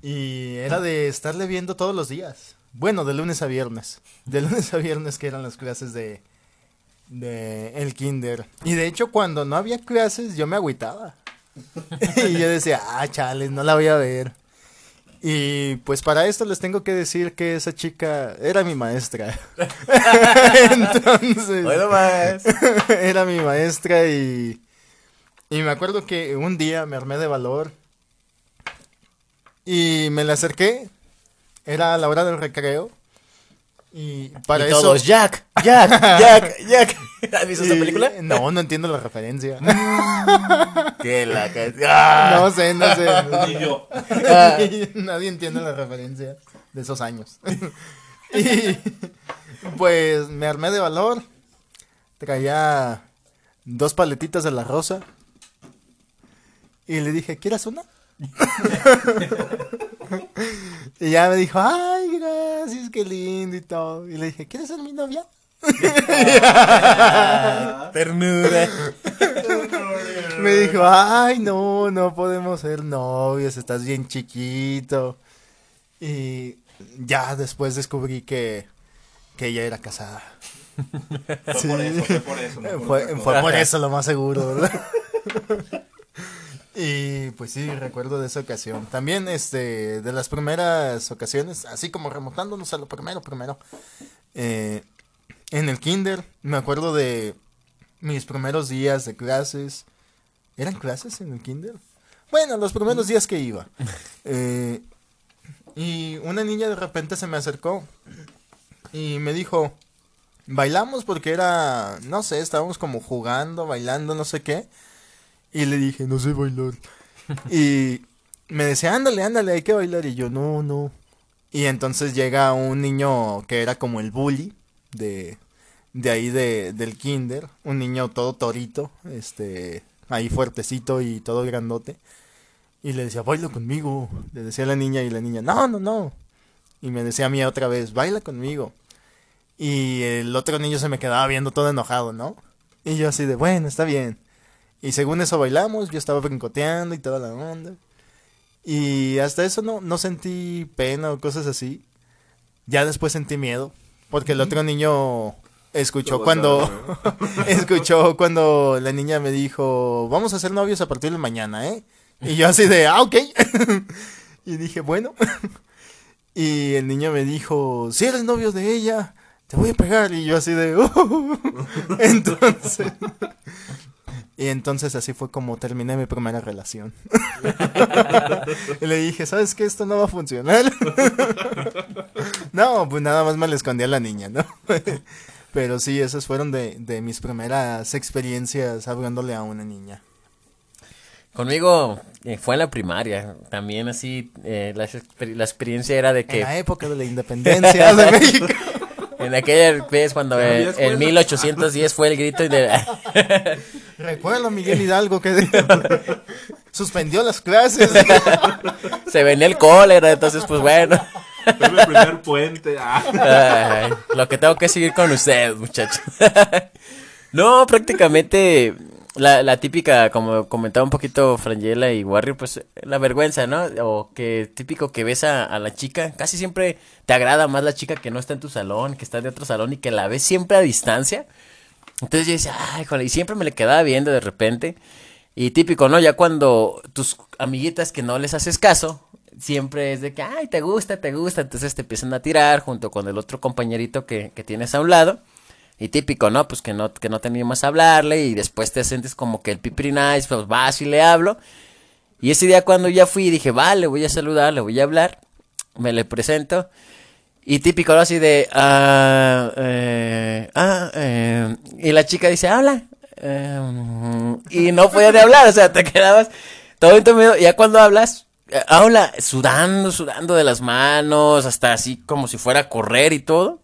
Y era de estarle viendo todos los días. Bueno, de lunes a viernes. De lunes a viernes que eran las clases de, de el kinder. Y de hecho cuando no había clases yo me agüitaba. y yo decía, ah, chales, no la voy a ver. Y pues para esto les tengo que decir que esa chica era mi maestra. Entonces, Bueno, más. era mi maestra y, y me acuerdo que un día me armé de valor y me le acerqué. Era a la hora del recreo. Y para y eso... todos, Jack, Jack, Jack, Jack. ¿Has visto esa película? No, no entiendo la referencia. Que la ¡Ah! No sé, no sé. Y yo. Ah. Nadie entiende la referencia de esos años. y pues me armé de valor. Traía dos paletitas de la rosa. Y le dije, ¿quieres una? y ya me dijo, ay, gracias, qué lindo y todo. Y le dije, ¿quieres ser mi novia? Ternura. Me dijo, ay, no, no podemos ser novios, estás bien chiquito. Y ya después descubrí que, que ella era casada. Fue por eso, fue por eso. no por Fue, otra fue cosa. por eso lo más seguro, ¿verdad? y pues sí, recuerdo de esa ocasión. También, este, de las primeras ocasiones, así como remontándonos a lo primero, primero. eh, en el kinder, me acuerdo de mis primeros días de clases. ¿Eran clases en el kinder? Bueno, los primeros días que iba. Eh, y una niña de repente se me acercó y me dijo, bailamos porque era, no sé, estábamos como jugando, bailando, no sé qué. Y le dije, no sé bailar. y me decía, ándale, ándale, hay que bailar. Y yo, no, no. Y entonces llega un niño que era como el bully de, de ahí de, del kinder. Un niño todo torito, este, ahí fuertecito y todo grandote. Y le decía, baila conmigo. Le decía la niña y la niña, no, no, no. Y me decía a mí otra vez, baila conmigo. Y el otro niño se me quedaba viendo todo enojado, ¿no? Y yo así de, bueno, está bien. Y según eso bailamos, yo estaba brincoteando y toda la onda. Y hasta eso no, no sentí pena o cosas así. Ya después sentí miedo. Porque el otro niño escuchó cuando... escuchó cuando la niña me dijo, vamos a ser novios a partir de mañana, ¿eh? Y yo así de, ah, ok. y dije, bueno. y el niño me dijo, si eres novio de ella, te voy a pegar. Y yo así de, "Oh". entonces... Y entonces así fue como terminé mi primera relación. y le dije, ¿sabes qué? Esto no va a funcionar. no, pues nada más me le escondí a la niña, ¿no? Pero sí, esas fueron de, de mis primeras experiencias hablándole a una niña. Conmigo eh, fue en la primaria. También así, eh, la, la experiencia era de En que la época de la independencia de México. En aquella vez cuando escuela. en 1810 fue el grito de... Recuerdo a Miguel Hidalgo que suspendió las clases. se venía el cólera, entonces pues bueno. Fue mi primer puente. Ah. Ay, lo que tengo que seguir con ustedes, muchachos. no, prácticamente la, la típica, como comentaba un poquito Frangela y Warrior, pues la vergüenza, ¿no? O que típico que ves a, la chica, casi siempre te agrada más la chica que no está en tu salón, que está de otro salón y que la ves siempre a distancia. Entonces yo decía, ay, joder, y siempre me le quedaba viendo de repente. Y típico, ¿no? Ya cuando tus amiguitas que no les haces caso, siempre es de que, ay, te gusta, te gusta. Entonces te empiezan a tirar junto con el otro compañerito que, que tienes a un lado. Y típico, ¿no? Pues que no, que no te a hablarle y después te sientes como que el pipri nice, pues vas y le hablo. Y ese día cuando ya fui dije, vale, voy a saludar, le voy a hablar, me le presento. Y típico, ¿no? Así de, ah, eh, ah, eh, y la chica dice, habla. Eh, y no podía de hablar, o sea, te quedabas todo en tu miedo. Ya cuando hablas, habla sudando, sudando de las manos, hasta así como si fuera a correr y todo.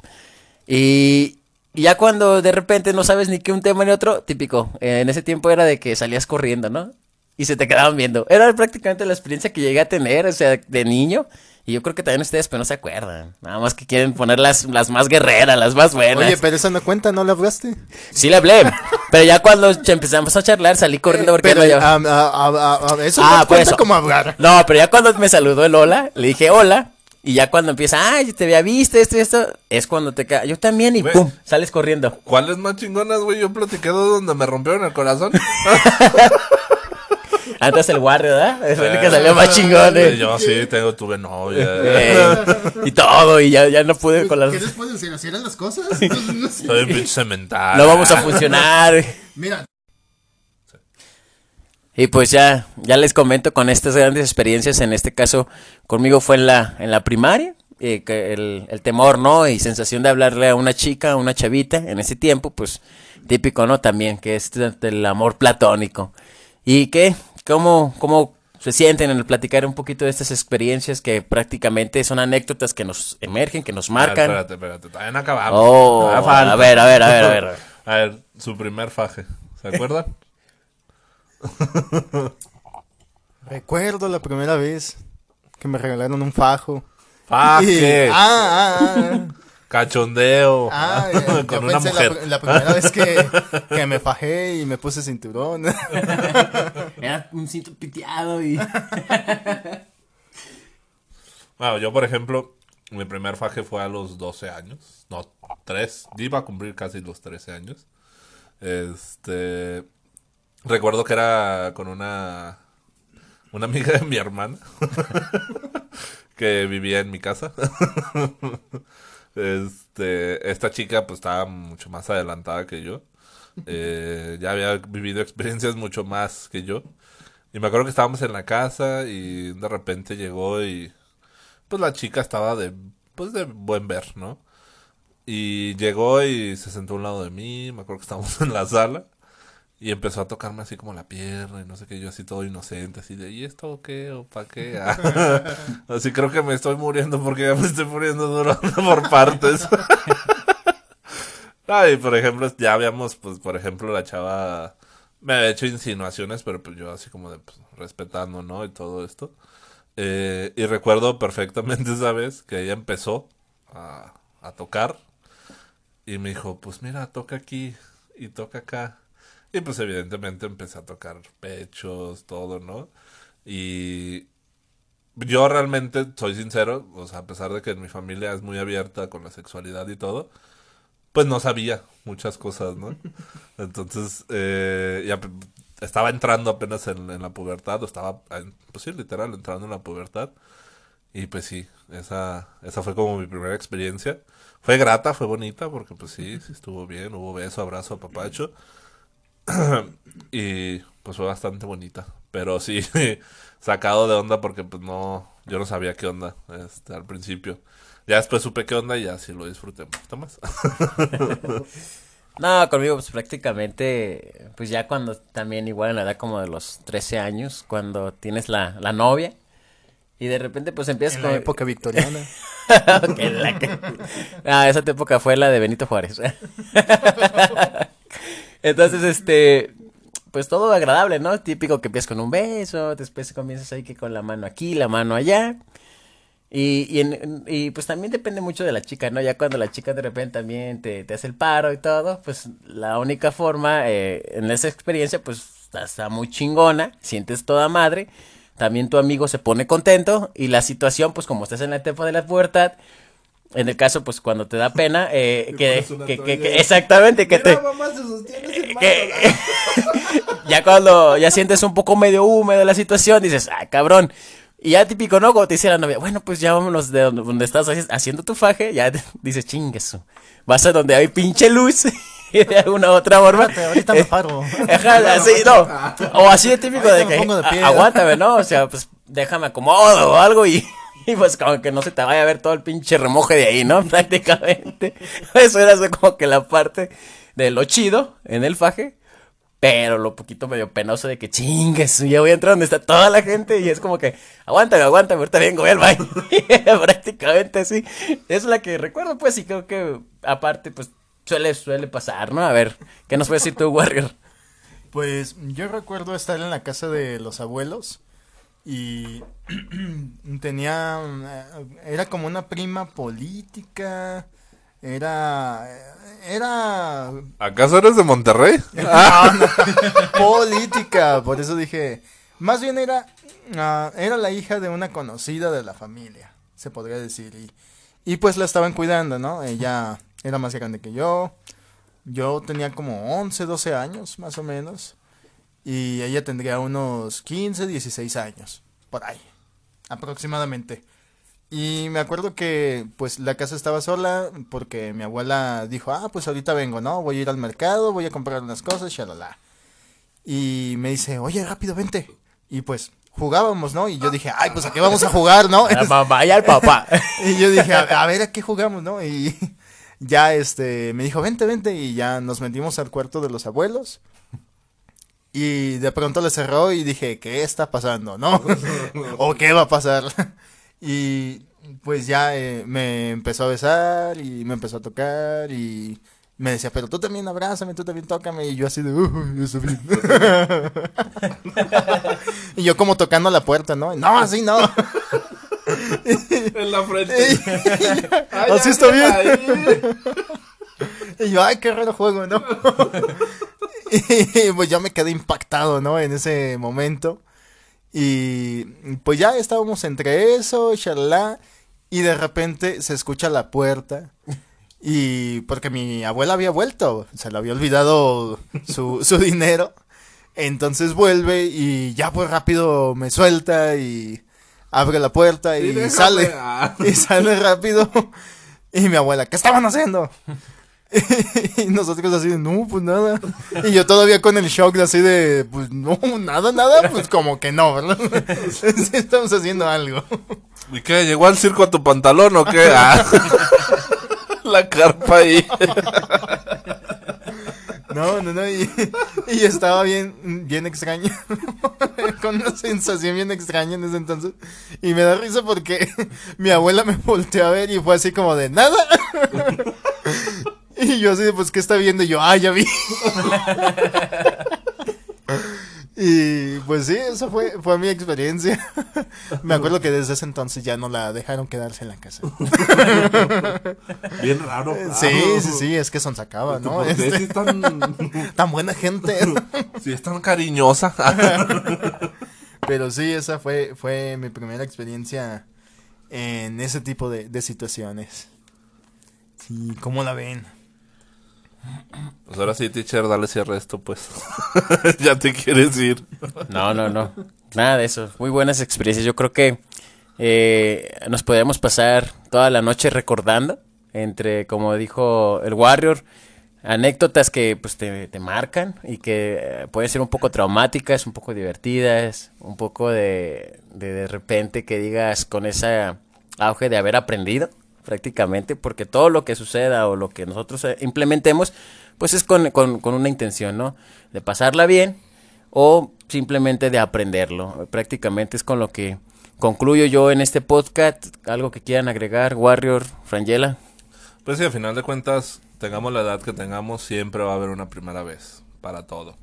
Y, y ya cuando de repente no sabes ni qué un tema ni otro, típico, eh, en ese tiempo era de que salías corriendo, ¿no? Y se te quedaban viendo. Era prácticamente la experiencia que llegué a tener, o sea, de niño. Y yo creo que también ustedes, pero no se acuerdan. Nada más que quieren poner las, las más guerreras, las más buenas. Oye, pero esa no cuenta, ¿no le hablaste? Sí le hablé. pero ya cuando empezamos a charlar, salí corriendo porque Pero, no yo- ah, eso Ah, no cuenta eso. como hablar. No, pero ya cuando me saludó el hola, le dije hola. Y ya cuando empieza, ay, te había visto esto y esto, es cuando te queda. Yo también, y pum, sales corriendo. ¿Cuáles más chingonas, güey? Yo platiqué de donde me rompieron el corazón. Antes el guardia, ¿verdad? Es el que Eh, salió más chingón. eh. Yo sí, tengo, tuve novia. Eh, y todo, y ya, ya no pude con las. ¿Qué después de hacer? ¿Así eran las cosas? Entonces, no sé. Soy un pinche cemental. No vamos a funcionar. Mira, Y pues ya, ya les comento con estas grandes experiencias. En este caso, conmigo fue en la, en la primaria. eh, que el, el temor, ¿no? Y sensación de hablarle a una chica, a una chavita, en ese tiempo, pues típico, ¿no? También, que es el amor platónico. ¿Y qué? ¿Cómo, cómo se sienten en el platicar un poquito de estas experiencias que prácticamente son anécdotas que nos emergen, que nos Ah, marcan? espérate, espérate. Todavía no acabamos. Oh, a ver, a ver, a ver, a ver. A ver, su primer faje. ¿Se acuerdan? Recuerdo la primera vez que me regalaron un fajo. Faje. Y- ah, ah, ah. Cachondeo. Ah, eh, yo Con una pensé mujer. La, la primera vez que, que me fajé y me puse cinturón. Era un cinto piteado y... Bueno, yo, por ejemplo, mi primer faje fue a los 12 años. No, 3. Iba a cumplir casi los 13 años. Este. Recuerdo que era con una. Una amiga de mi hermana. que vivía en mi casa. este. Esta chica, pues estaba mucho más adelantada que yo. Eh, ya había vivido experiencias mucho más que yo. Y me acuerdo que estábamos en la casa y de repente llegó y pues la chica estaba de pues de buen ver, ¿no? Y llegó y se sentó a un lado de mí, me acuerdo que estábamos en la sala y empezó a tocarme así como la pierna y no sé qué, yo así todo inocente, así de ¿y esto qué o para qué? así creo que me estoy muriendo porque ya me estoy muriendo duro por partes. Ay, por ejemplo, ya habíamos, pues, por ejemplo, la chava me había hecho insinuaciones, pero pues yo así como de, pues, respetando, ¿no? Y todo esto. Eh, y recuerdo perfectamente esa vez que ella empezó a tocar y me dijo, pues mira, toca aquí y toca acá. Y pues evidentemente empecé a tocar pechos, todo, ¿no? Y yo realmente soy sincero, o sea, a pesar de que mi familia es muy abierta con la sexualidad y todo, pues no sabía muchas cosas, ¿no? Entonces, eh, ya estaba entrando apenas en, en la pubertad, o estaba, en- pues sí, literal, entrando en la pubertad. Y pues sí, esa, esa fue como mi primera experiencia. Fue grata, fue bonita, porque pues sí, sí estuvo bien, hubo beso, abrazo, papacho. y pues fue bastante bonita. Pero sí, sacado de onda porque pues no, yo no sabía qué onda este, al principio. Ya después supe qué onda y ya sí lo disfruté un poquito más. No, conmigo pues prácticamente, pues ya cuando también igual en la edad como de los 13 años, cuando tienes la, la novia y de repente pues empiezas En con... la época victoriana. Ok, la que- Ah, esa época fue la de Benito Juárez. Entonces, este, pues todo agradable, ¿no? Típico que empiezas con un beso, después comienzas ahí que con la mano aquí, la mano allá. Y, y, en- y, pues también depende mucho de la chica, ¿no? Ya cuando la chica de repente también te, te hace el paro y todo, pues la única forma eh, en esa experiencia, pues está, muy chingona, sientes toda madre, también tu amigo se pone contento y la situación, pues como estás en la etapa de la pubertad, En el caso, pues cuando te da pena, eh, que, que- que- que- exactamente, que te... mamá se que- ya cuando ya sientes un poco medio húmedo la situación, dices, ah, cabrón. Y ya típico, ¿no? Cuando te dice la novia, bueno, pues ya vámonos de donde, donde estás haci- haciendo tu faje, ya te- dices, chingueso. Vas a donde hay pinche luz y de alguna otra forma. Espérate, ahorita me paro. Ajá, así, no. O así de típico de Ahorita que, pongo de pie. "A- aguántame, ¿no? O sea, pues déjame acomodo o algo y, y pues como que no se te vaya a ver todo el pinche remoje de ahí, ¿no? Prácticamente. Eso era así como que la parte de lo chido en el faje. Pero lo poquito medio penoso de que chingues, ya voy a entrar donde está toda la gente y es como que aguántame, aguántame, ahorita vengo, voy al baño. Prácticamente así. Es la que recuerdo, pues, y creo que aparte, pues, suele, suele pasar, ¿no? A ver, ¿qué nos puedes decir tú, Warrior? Pues yo recuerdo estar en la casa de los abuelos y tenía eh, era como una prima política, era era ¿Acaso eres de Monterrey? No, no, política, por eso dije, más bien era ah, era la hija de una conocida de la familia, se podría decir y y pues la estaban cuidando, ¿no? Ella era más grande que yo. Yo tenía como 11, 12 años, más o menos. Y ella tendría unos 15, 16 años, por ahí, aproximadamente. Y me acuerdo que pues la casa estaba sola porque mi abuela dijo, ah, pues ahorita vengo, ¿no? Voy a ir al mercado, voy a comprar unas cosas, shalala. Y me dice, oye, rápido, vente. Y pues jugábamos, ¿no? Y yo dije, ay, pues a qué vamos a jugar, ¿no? A la mamá y al papá. Y yo dije, a, a ver, ¿a qué jugamos, no? Y ya, este, me dijo, vente, vente, y ya nos metimos al cuarto de los abuelos. Y de pronto le cerró y dije, ¿qué está pasando, no? ¿O qué va a pasar? Y pues ya eh, me empezó a besar y me empezó a tocar y me decía, pero tú también abrázame, tú también tócame. Y yo así de, uy, está bien. y yo como tocando la puerta, ¿no? No, así no. en la frente. Así está bien. Y yo, ay, qué raro juego, ¿no? y pues ya me quedé impactado, ¿no? En ese momento. Y pues ya estábamos entre eso, shalala, y de repente se escucha la puerta. Y porque mi abuela había vuelto, se le había olvidado su, su dinero. Entonces vuelve y ya pues rápido me suelta y abre la puerta y, Y sale. ah. Y sale rápido. Y mi abuela, ¿qué estaban haciendo? y nosotros así de, no, pues nada. Y yo todavía con el shock así de, pues no, nada, nada, pues como que no, ¿verdad? sí estamos haciendo algo. ¿Y qué? ¿Llegó al circo a tu pantalón o qué? Ah. la carpa ahí. No, no, no, y, y estaba bien, bien extraño, con una sensación bien extraña en ese entonces, y me da risa porque mi abuela me volteó a ver y fue así como de, nada, y yo así de, pues, ¿qué está viendo? Y yo, ah, ya vi. Y pues sí, eso fue, fue mi experiencia. Me acuerdo que desde ese entonces ya no la dejaron quedarse en la casa. Bien raro. Sí, claro. sí, sí, es que son sacaba, ¿no? ¿Por qué Este, es tan, tan buena gente. si es tan cariñosa? Pero sí, esa fue, fue mi primera experiencia en ese tipo de, de situaciones. Sí, ¿cómo la ven? Pues ahora sí, teacher, dale cierre esto, pues. ya te quieres ir. No, no, no. Nada de eso. Muy buenas experiencias. Yo creo que eh, nos podríamos pasar toda la noche recordando entre, como dijo el Warrior, anécdotas que pues te, te marcan y que eh, pueden ser un poco traumáticas, un poco divertidas, un poco de, de de repente que digas con ese auge de haber aprendido prácticamente, porque todo lo que suceda o lo que nosotros eh, implementemos, pues es con, con, con una intención, ¿no? De pasarla bien o simplemente de aprenderlo. Prácticamente es con lo que concluyo yo en este podcast. Algo que quieran agregar, Warrior, Frangela. Pues sí, al final de cuentas, tengamos la edad que tengamos, siempre va a haber una primera vez para todo.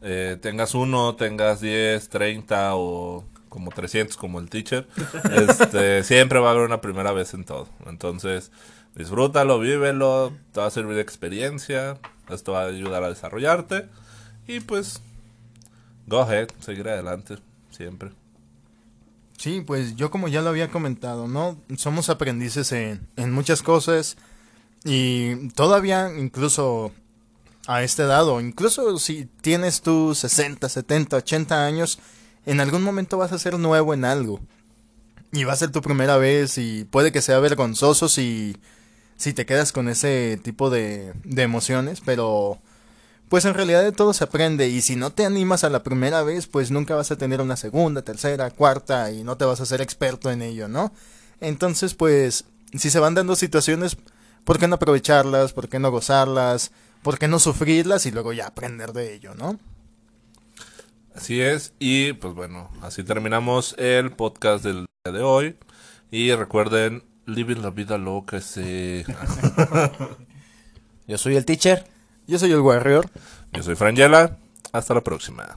Eh, tengas uno, tengas 10, 30 o como 300 como el teacher, este, siempre va a haber una primera vez en todo. Entonces, disfrútalo, vívelo, te va a servir de experiencia, esto va a ayudar a desarrollarte y pues, go ahead, seguir adelante, siempre. Sí, pues yo como ya lo había comentado, ¿no? Somos aprendices en, en muchas cosas y todavía incluso a este dado, incluso si tienes tus 60, 70, 80 años, en algún momento vas a ser nuevo en algo. Y va a ser tu primera vez y puede que sea vergonzoso si, si te quedas con ese tipo de, de emociones, pero pues en realidad de todo se aprende y si no te animas a la primera vez, pues nunca vas a tener una segunda, tercera, cuarta y no te vas a ser experto en ello, ¿no? Entonces, pues, si se van dando situaciones, ¿por qué no aprovecharlas? ¿Por qué no gozarlas? ¿Por qué no sufrirlas y luego ya aprender de ello, ¿no? Así es, y pues bueno, así terminamos el podcast del día de hoy. Y recuerden, living la vida loca, ese... Yo soy el teacher. Yo soy el Warrior. Yo soy Frangela, hasta la próxima.